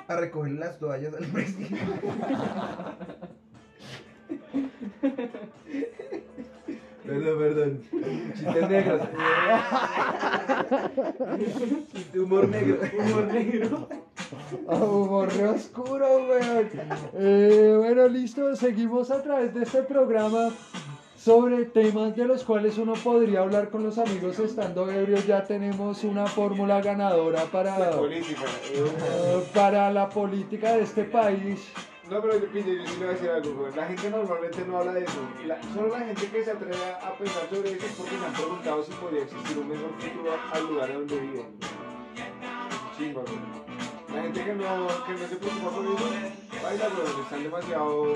S4: a recoger las toallas al presidente. Perdón, perdón. Chistes negros. Humor negro.
S2: Humor negro.
S1: Ah, Humor re oscuro, weón. Eh, bueno, listo. Seguimos a través de este programa sobre temas de los cuales uno podría hablar con los amigos estando ebrios. Ya tenemos una fórmula ganadora para,
S3: Política. eh,
S1: eh, para la política de este país.
S3: No, pero yo, yo voy a decir algo, güey. La gente normalmente no habla de eso. La- solo la gente que se atreve a, a pensar sobre eso es porque se han preguntado si podría existir un mejor futuro al lugar donde viven. Chimba, güey. La gente que no, que no se preocupa por eso, baila, güey. Están demasiado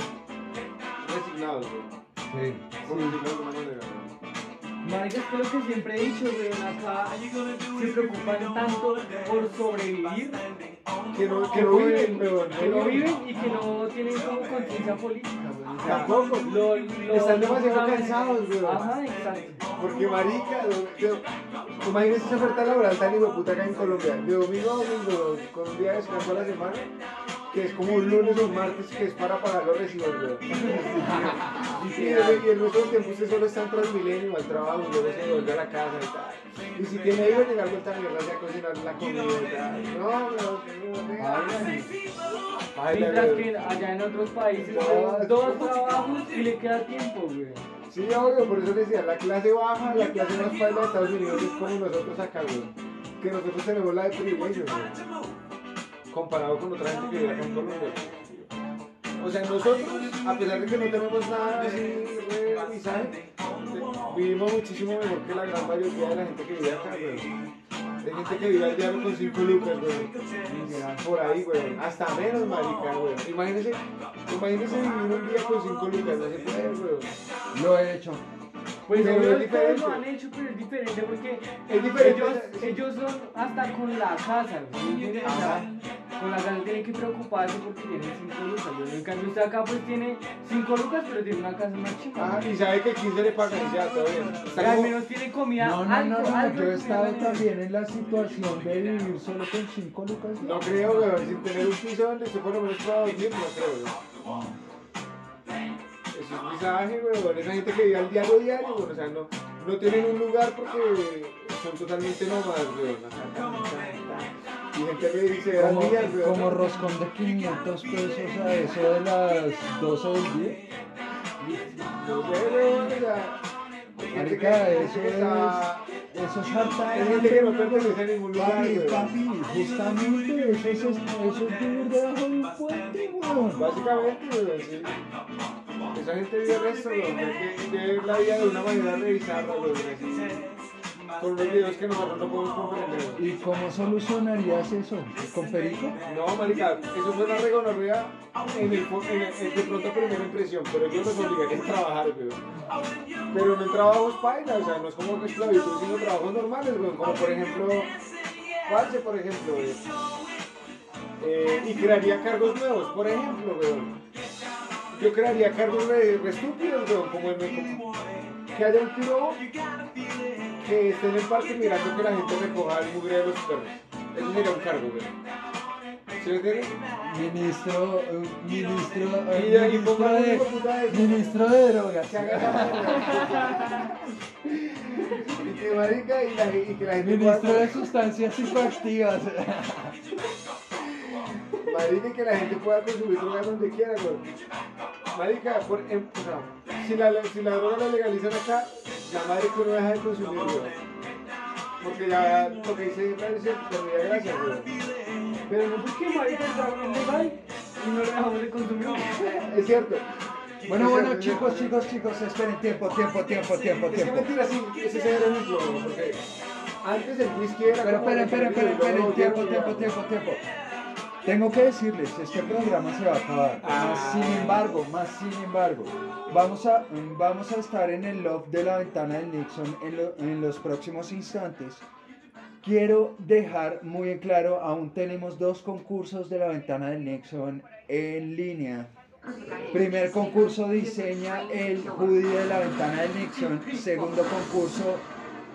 S3: resignados, güey.
S4: Sí.
S3: Por decirlo de alguna manera, güey.
S2: Marica, es que lo que siempre he dicho, güey, acá se preocupan tanto por sobrevivir
S3: Que no, que no viven, weón.
S2: que no viven y que no tienen como conciencia política,
S3: Tampoco.
S2: lo- lo-
S3: Están demasiado cansados, güey.
S2: Ajá, exacto.
S3: Porque marica, imagínense esa oferta laboral tan hijo puta acá en Colombia, de domingo a domingo, con un día de descanso a la semana, que es como un lunes o un martes que es para pagar los recibos, güey. Y, el, resto del tiempo usted solo está en Transmilenio, al trabajo, luego se vuelve a la casa y tal. Y si tiene hijos, llegar vuelta a mierda a cocinar la comida y tal. No, no, no,
S2: Mientras que allá en otros países hay
S3: es-
S2: dos trabajos y le queda tiempo, güey.
S3: Sí, obvio, por eso decía, la clase baja, la clase más paila de Estados Unidos es como nosotros acá, güey. Que nosotros tenemos la de privilegios, güey. Comparado con otra gente que vive acá en Colombia. O sea, nosotros, a pesar de que no tenemos nada de visaje, vivimos muchísimo mejor que la gran mayoría de la gente que vive acá, güey. Hay gente que vive al diario con 5 lucas, güey. Por ahí, güey. Hasta menos, marica, güey. Imagínense, imagínense vivir un día con 5 lucas, no se puede, güey.
S1: Lo he hecho.
S2: Pues ustedes
S3: diferente.
S2: lo han hecho, pero es diferente porque
S3: Es diferente.
S2: ellos, ellos son hasta con la casa, güey, con la casa tienen que preocuparse porque tienen 5 lucas, güey. En cambio usted acá pues tiene 5 lucas, pero tiene una casa más chica.
S3: Ah, y sabe que el 15 le pagan y ya, todo bien.
S2: Al menos tiene comida,
S1: No, no,
S2: algo,
S1: no, no.
S2: algo
S1: Yo he estado también en la situación de vivir solo con 5 lucas.
S3: No creo, weón, sin tener un piso donde usted por lo menos pueda dormir, no creo, weón. Eso es visaje, weón. Esa gente que vive al diario diario, weón. O sea, no, no tienen un lugar porque son totalmente nómadas, weón. Y gente que dice,
S1: Como,
S3: días,
S1: como roscón de 500 pesos a eso de las 12 del día.
S3: No sé, weón, o sea.
S1: Marica, eso
S3: está
S1: eso es harta
S3: Hay gente que no pertenece a ningún lugar,
S1: Papi,
S3: weón.
S1: papi, justamente eso es, eso es vivir debajo de un puente, weón.
S3: Básicamente, weón, sí. Esa gente vive el resto, weón. Ve que la vida de una manera revisada, weón. Con unos videos que nosotros no podemos comprender.
S1: ¿Y cómo solucionarías eso? ¿Con Perico?
S3: No, marica, eso fue una regonorrea en el, en el- en de pronto primera impresión, pero yo los obligaría a trabajar, weón. Pero no en trabajos paila, o sea, no es como que esclavitud, sino trabajos normales, weón. Como por ejemplo, Parce, por ejemplo, weón. Eh, y crearía cargos nuevos, por ejemplo, weón. Yo crearía cargos re, re estúpidos, weón, como el como que haya un tiro que esté en el parque mirando que la gente recoja el mugre de los perros. Eso sería un cargo, weón. ¿Sí me entiendes?
S1: Ministro, eh, ministro, eh,
S3: Y ahí
S1: ministro,
S3: pongan
S1: de, ministro de drogas.
S3: Que haga esa Y que marica y, la, y que la gente pueda-
S1: Ministro de sustancias psicoactivas.
S3: Marica, que la gente pueda consumir drogas donde quiera, güey. Marica, por, em- o sea, si, la, si la droga la legalizan acá, la madre que uno deja de consumir, güey. Porque ya lo que dice cierto, tendría gracia, güey.
S2: Pero no porque marica está legal y no lo dejamos de consumir.
S3: Es cierto.
S1: Bueno, bueno, chicos, chicos, chicos, esperen tiempo, tiempo, tiempo, tiempo,
S3: Es que
S1: tiempo.
S3: mentira, sí, ese es el güey, porque antes el whisky era
S1: Pero esperen, esperen, esperen, esperen, tiempo, tiempo, tiempo, tiempo. Tengo que decirles, este programa se va a acabar.
S3: Ah.
S1: Más sin embargo, más sin embargo, vamos a, vamos a estar en el loft de la ventana del Nixon en, lo- en los próximos instantes. Quiero dejar muy en claro, aún tenemos dos concursos de la ventana del Nixon en línea. Primer concurso diseña el hoodie de la ventana del Nixon. Segundo concurso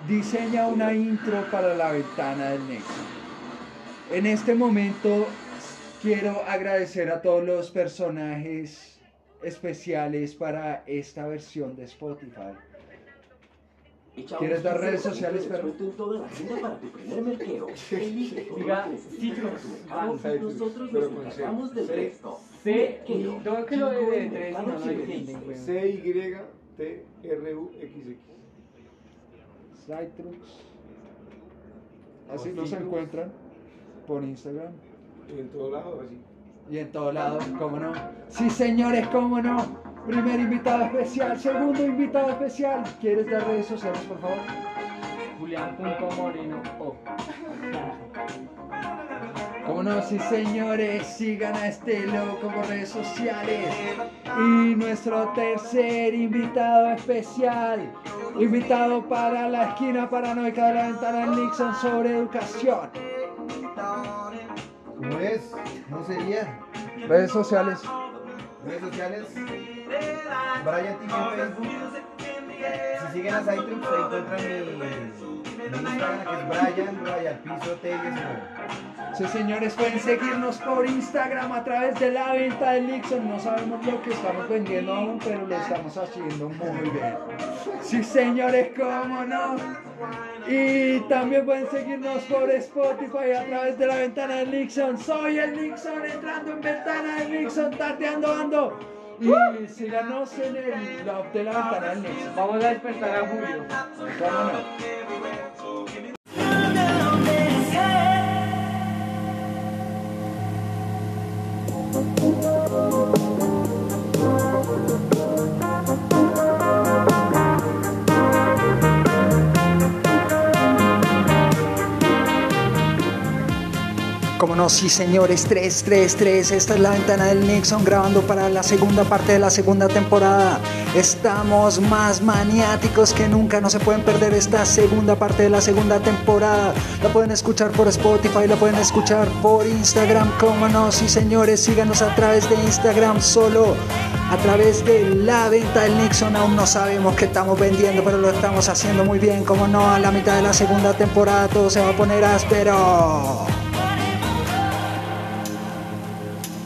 S1: diseña una intro para la ventana del Nixon. En este momento quiero agradecer a todos los personajes especiales para esta versión de Spotify. ¿Quieres dar redes sociales, perro?
S5: En toda la para tu primer merqueo. Elige
S2: Diga,
S5: nosotros nos
S3: C.
S5: encargamos del
S3: C.
S5: resto.
S2: C,
S5: Merqueo.
S2: tengo que lo de tres, no, no
S5: mercado
S2: entienden, güey.
S3: C-Y-T-R-U-X-X.
S1: Citrux. Así nos encuentran por Instagram
S3: Y en todo lado, así.
S1: y en todo lado, ¿cómo no? Sí, señores, ¿cómo no? Primer invitado especial, segundo invitado especial. ¿Quieres dar redes sociales, por favor?
S2: Julián.moreno. Oh.
S1: Como no, sí señores, sigan a este loco por redes sociales. Y nuestro tercer invitado especial, invitado para la esquina paranoica de la ventana Nixon sobre educación.
S4: ¿Cómo es? ¿Cómo sería?
S1: Redes sociales.
S4: Redes sociales. Brian TV en Facebook. Si siguen a Citrux, ahí encuentran mi, que es Brian, Brian Piso T19.
S1: Sí señores, pueden seguirnos por Instagram a través de la venta del Nixon. No sabemos lo que estamos vendiendo aún, pero lo estamos haciendo muy bien. Sí señores, cómo no. Y también pueden seguirnos por Spotify a través de la ventana del Nixon. Soy el Nixon entrando en ventana del Nixon, tardeando ando. Y síganos en el la ventana del Nixon.
S2: Vamos a despertar a Julio.
S1: ¿Cómo no? Como no, sí señores, 333, esta es la ventana del Nixon grabando para la segunda parte de la segunda temporada. Estamos más maniáticos que nunca, no se pueden perder esta segunda parte de la segunda temporada. La pueden escuchar por Spotify, la pueden escuchar por Instagram, como no, sí señores, síganos a través de Instagram solo. A través de la venta del Nixon aún no sabemos qué estamos vendiendo, pero lo estamos haciendo muy bien. Como no, a la mitad de la segunda temporada todo se va a poner áspero.